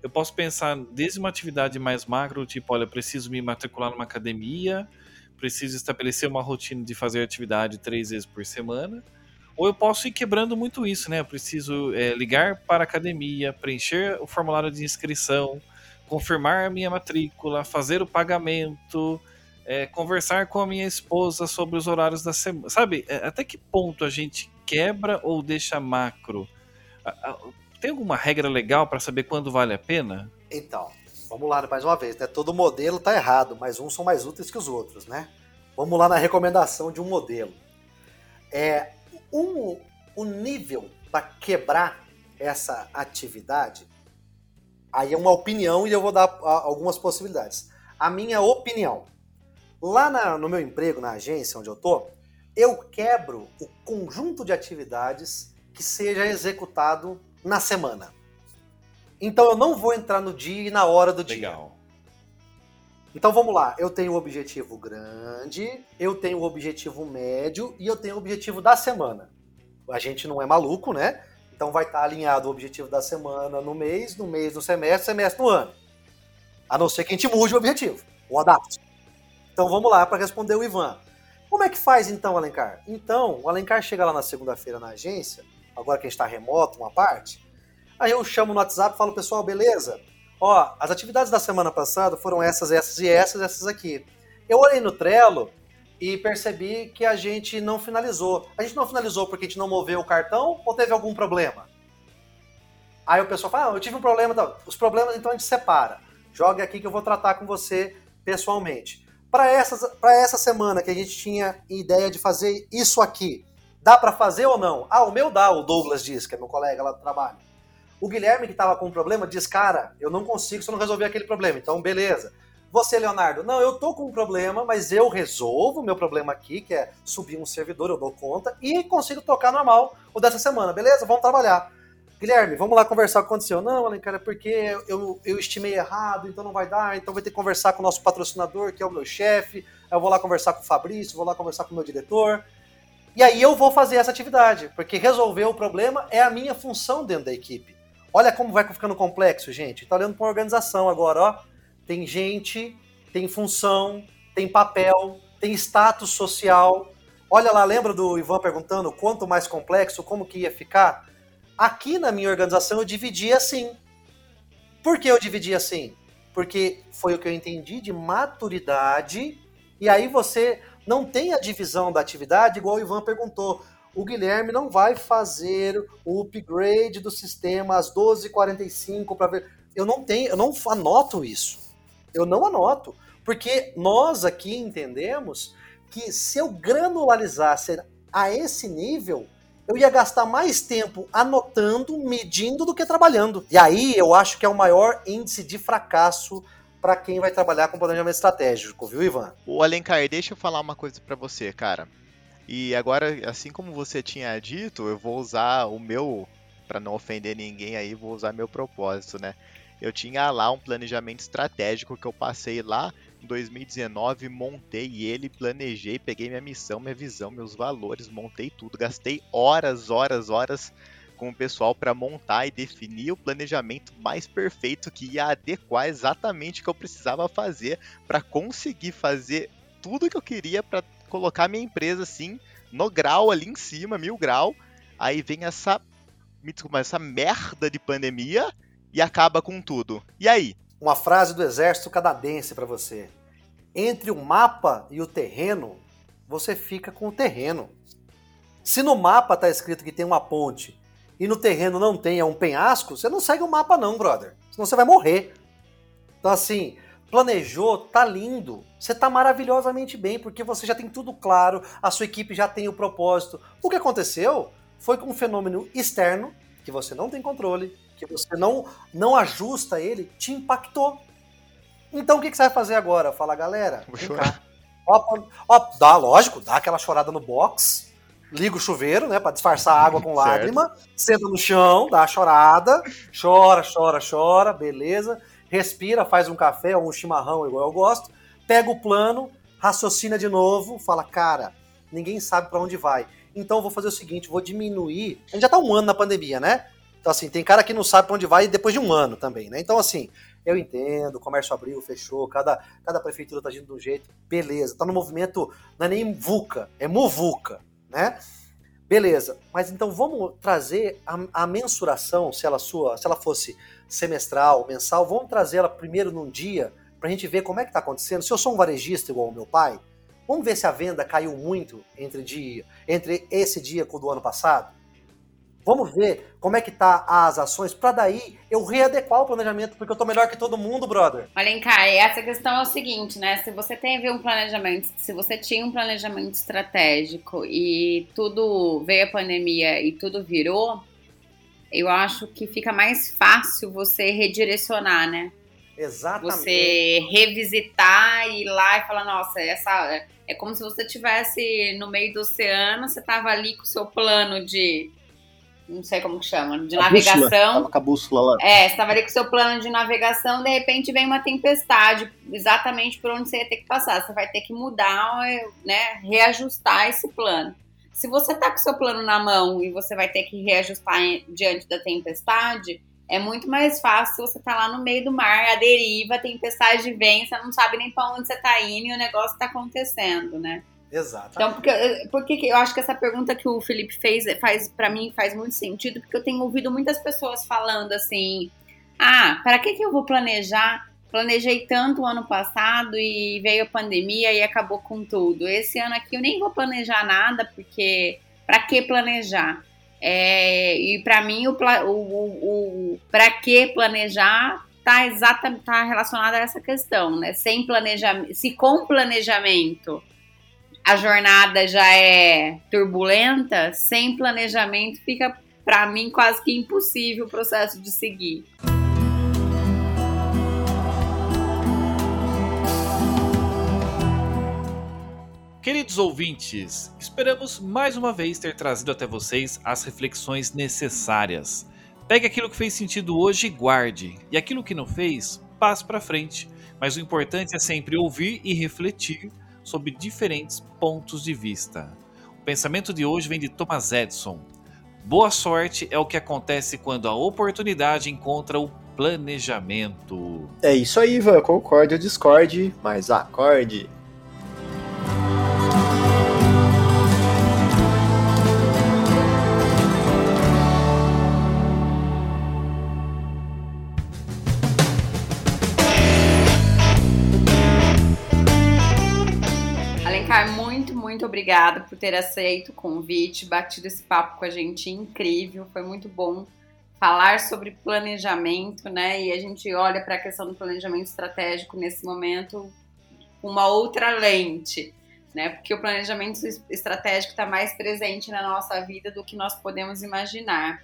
Speaker 2: eu posso pensar desde uma atividade mais macro, tipo, olha, preciso me matricular numa academia, preciso estabelecer uma rotina de fazer atividade três vezes por semana, ou eu posso ir quebrando muito isso, né? Eu preciso é, ligar para a academia, preencher o formulário de inscrição, confirmar a minha matrícula, fazer o pagamento, é, conversar com a minha esposa sobre os horários da semana. Sabe, é, até que ponto a gente quebra ou deixa macro? Tem alguma regra legal para saber quando vale a pena?
Speaker 3: Então, vamos lá mais uma vez, né? Todo modelo tá errado, mas uns são mais úteis que os outros, né? Vamos lá na recomendação de um modelo. É um, o nível para quebrar essa atividade, aí é uma opinião e eu vou dar algumas possibilidades. A minha opinião, Lá na, no meu emprego, na agência onde eu tô, eu quebro o conjunto de atividades que seja executado na semana. Então eu não vou entrar no dia e na hora do Legal. dia. Então vamos lá, eu tenho o objetivo grande, eu tenho o objetivo médio e eu tenho o objetivo da semana. A gente não é maluco, né? Então vai estar alinhado o objetivo da semana no mês, no mês no semestre, semestre no ano. A não ser que a gente mude o objetivo, ou adapte. Então vamos lá para responder o Ivan. Como é que faz então, Alencar? Então, o Alencar chega lá na segunda-feira na agência, agora que a gente está remoto, uma parte. Aí eu chamo no WhatsApp falo, pessoal, beleza? Ó, as atividades da semana passada foram essas, essas e essas, essas aqui. Eu olhei no Trello e percebi que a gente não finalizou. A gente não finalizou porque a gente não moveu o cartão ou teve algum problema? Aí o pessoal fala, ah, eu tive um problema. Então, os problemas então a gente separa. Jogue aqui que eu vou tratar com você pessoalmente. Para essa semana que a gente tinha ideia de fazer isso aqui, dá para fazer ou não? Ah, o meu dá, o Douglas diz, que é meu colega lá do trabalho. O Guilherme, que estava com um problema, diz: Cara, eu não consigo se eu não resolver aquele problema. Então, beleza. Você, Leonardo, não, eu tô com um problema, mas eu resolvo o meu problema aqui, que é subir um servidor, eu dou conta, e consigo tocar normal o dessa semana, beleza? Vamos trabalhar. Guilherme, vamos lá conversar o que aconteceu. Não, Alencar, é porque eu, eu estimei errado, então não vai dar, então vai ter que conversar com o nosso patrocinador, que é o meu chefe, eu vou lá conversar com o Fabrício, vou lá conversar com o meu diretor. E aí eu vou fazer essa atividade, porque resolver o problema é a minha função dentro da equipe. Olha como vai ficando complexo, gente. Tá olhando para uma organização agora, ó. Tem gente, tem função, tem papel, tem status social. Olha lá, lembra do Ivan perguntando quanto mais complexo, como que ia ficar? Aqui na minha organização eu dividi assim. Por que eu dividi assim? Porque foi o que eu entendi de maturidade. E aí você não tem a divisão da atividade, igual o Ivan perguntou. O Guilherme não vai fazer o upgrade do sistema às 12h45 para ver. Eu não tenho, eu não anoto isso. Eu não anoto. Porque nós aqui entendemos que se eu granularizar a esse nível, eu ia gastar mais tempo anotando, medindo do que trabalhando. E aí eu acho que é o maior índice de fracasso para quem vai trabalhar com planejamento estratégico, viu, Ivan?
Speaker 4: O Alencar, deixa eu falar uma coisa para você, cara. E agora, assim como você tinha dito, eu vou usar o meu, para não ofender ninguém aí, vou usar meu propósito, né? Eu tinha lá um planejamento estratégico que eu passei lá em 2019, montei ele, planejei, peguei minha missão, minha visão, meus valores, montei tudo, gastei horas, horas, horas com o pessoal para montar e definir o planejamento mais perfeito que ia adequar exatamente o que eu precisava fazer para conseguir fazer tudo que eu queria para colocar minha empresa assim no grau ali em cima, mil grau. Aí vem essa, me desculpa, essa merda de pandemia e acaba com tudo. E aí?
Speaker 3: Uma frase do exército canadense para você. Entre o mapa e o terreno, você fica com o terreno. Se no mapa tá escrito que tem uma ponte e no terreno não tem é um penhasco, você não segue o mapa não, brother. Senão você vai morrer. Então assim, planejou, tá lindo. Você tá maravilhosamente bem, porque você já tem tudo claro, a sua equipe já tem o propósito. O que aconteceu foi com um fenômeno externo, que você não tem controle, que você não, não ajusta ele, te impactou. Então o que, que você vai fazer agora? Fala, galera,
Speaker 4: Vou chorar.
Speaker 3: Ó, ó, dá, lógico, dá aquela chorada no box, liga o chuveiro, né, para disfarçar a água com lágrima, senta no chão, dá a chorada, chora, chora, chora, beleza, respira, faz um café ou um chimarrão igual eu gosto, pega o plano, raciocina de novo, fala, cara, ninguém sabe para onde vai. Então eu vou fazer o seguinte, vou diminuir. A gente já tá um ano na pandemia, né? Então, assim, tem cara que não sabe para onde vai depois de um ano também, né? Então, assim, eu entendo, o comércio abriu, fechou, cada, cada prefeitura tá agindo de um jeito, beleza. Tá no movimento, não é nem VUCA, é MUVUCA, né? Beleza, mas então vamos trazer a, a, mensuração, se ela sua, se ela fosse semestral, mensal, vamos trazer ela primeiro num dia para a gente ver como é que está acontecendo. Se eu sou um varejista igual o meu pai, vamos ver se a venda caiu muito entre dia, entre esse dia com o do ano passado. Vamos ver como é que tá as ações para daí eu readequar o planejamento, porque eu tô melhor que todo mundo, brother.
Speaker 6: Alencar, essa questão é o seguinte, né? Se você teve um planejamento, se você tinha um planejamento estratégico e tudo veio a pandemia e tudo virou, eu acho que fica mais fácil você redirecionar, né?
Speaker 3: Exatamente.
Speaker 6: Você revisitar e ir lá e falar, nossa, essa é como se você tivesse no meio do oceano, você tava ali com o seu plano de não sei como que chama, de a navegação. Bússola,
Speaker 5: tava com a bússola lá.
Speaker 6: É, você estava ali com o seu plano de navegação, de repente vem uma tempestade, exatamente por onde você ia ter que passar. Você vai ter que mudar, né, reajustar esse plano. Se você tá com o seu plano na mão e você vai ter que reajustar diante da tempestade, é muito mais fácil se você tá lá no meio do mar, a deriva, a tempestade vem, você não sabe nem para onde você tá indo e o negócio tá acontecendo, né?
Speaker 3: Exato.
Speaker 6: Então, porque, porque eu acho que essa pergunta que o Felipe fez, faz para mim faz muito sentido, porque eu tenho ouvido muitas pessoas falando assim: ah, para que, que eu vou planejar? Planejei tanto o ano passado e veio a pandemia e acabou com tudo. Esse ano aqui eu nem vou planejar nada, porque para que planejar? É, e para mim o, o, o, o para que planejar tá exatamente tá relacionado a essa questão, né? Sem planejamento, se com planejamento a jornada já é turbulenta, sem planejamento fica para mim quase que impossível o processo de seguir.
Speaker 2: Queridos ouvintes, esperamos mais uma vez ter trazido até vocês as reflexões necessárias. Pegue aquilo que fez sentido hoje e guarde, e aquilo que não fez, passe para frente. Mas o importante é sempre ouvir e refletir sob diferentes pontos de vista. O pensamento de hoje vem de Thomas Edison. Boa sorte é o que acontece quando a oportunidade encontra o planejamento.
Speaker 5: É isso aí, Ivan. Concorde ou discorde, mas acorde.
Speaker 6: Obrigada por ter aceito o convite, batido esse papo com a gente incrível, foi muito bom falar sobre planejamento, né? E a gente olha para a questão do planejamento estratégico nesse momento com uma outra lente, né? Porque o planejamento estratégico está mais presente na nossa vida do que nós podemos imaginar.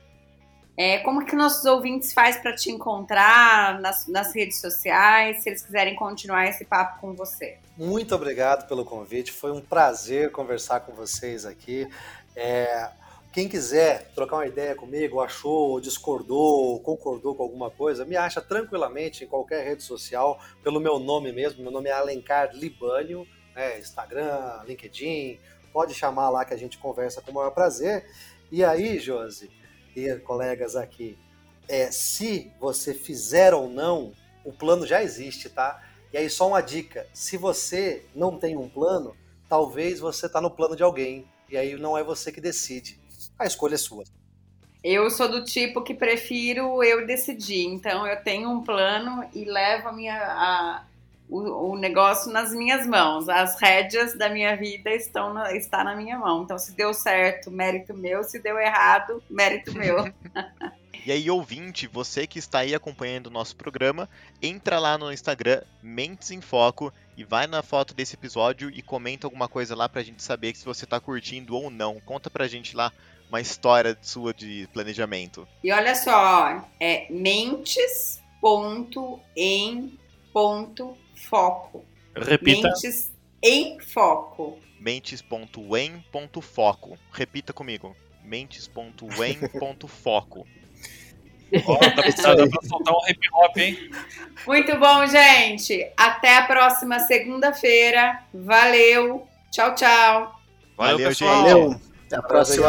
Speaker 6: É, como que nossos ouvintes faz para te encontrar nas, nas, redes sociais, se eles quiserem continuar esse papo com você?
Speaker 3: Muito obrigado pelo convite, foi um prazer conversar com vocês aqui. É, quem quiser trocar uma ideia comigo, achou, discordou, concordou com alguma coisa, me acha tranquilamente em qualquer rede social, pelo meu nome mesmo. Meu nome é Alencar Libânio, né, Instagram, LinkedIn. Pode chamar lá que a gente conversa com o maior prazer. E aí, Josi, e colegas aqui, é, se você fizer ou não, o plano já existe, tá? E aí só uma dica, se você não tem um plano, talvez você está no plano de alguém, e aí não é você que decide. A escolha é sua.
Speaker 6: Eu sou do tipo que prefiro eu decidir, então eu tenho um plano e levo a minha, a, o, o, negócio nas minhas mãos. As rédeas da minha vida estão na, está na minha mão. Então, se deu certo, mérito meu. Se deu errado, mérito meu.
Speaker 4: E aí, ouvinte, você que está aí acompanhando o nosso programa, entra lá no Instagram Mentes em Foco e vai na foto desse episódio e comenta alguma coisa lá pra gente saber se você tá curtindo ou não. Conta pra gente lá uma história sua de planejamento.
Speaker 6: E olha só, é mentes.em.foco.
Speaker 2: Repita.
Speaker 6: Mentes em foco.
Speaker 4: Mentes.em.foco. Repita comigo. Mentes.em.foco.
Speaker 2: Ó, tá precisando pra soltar um hip hop, hein?
Speaker 6: Muito bom, gente. Até a próxima segunda-feira. Valeu. Tchau, tchau.
Speaker 4: Valeu,
Speaker 2: Valeu pessoal.
Speaker 4: gente.
Speaker 5: Valeu. Até a próxima.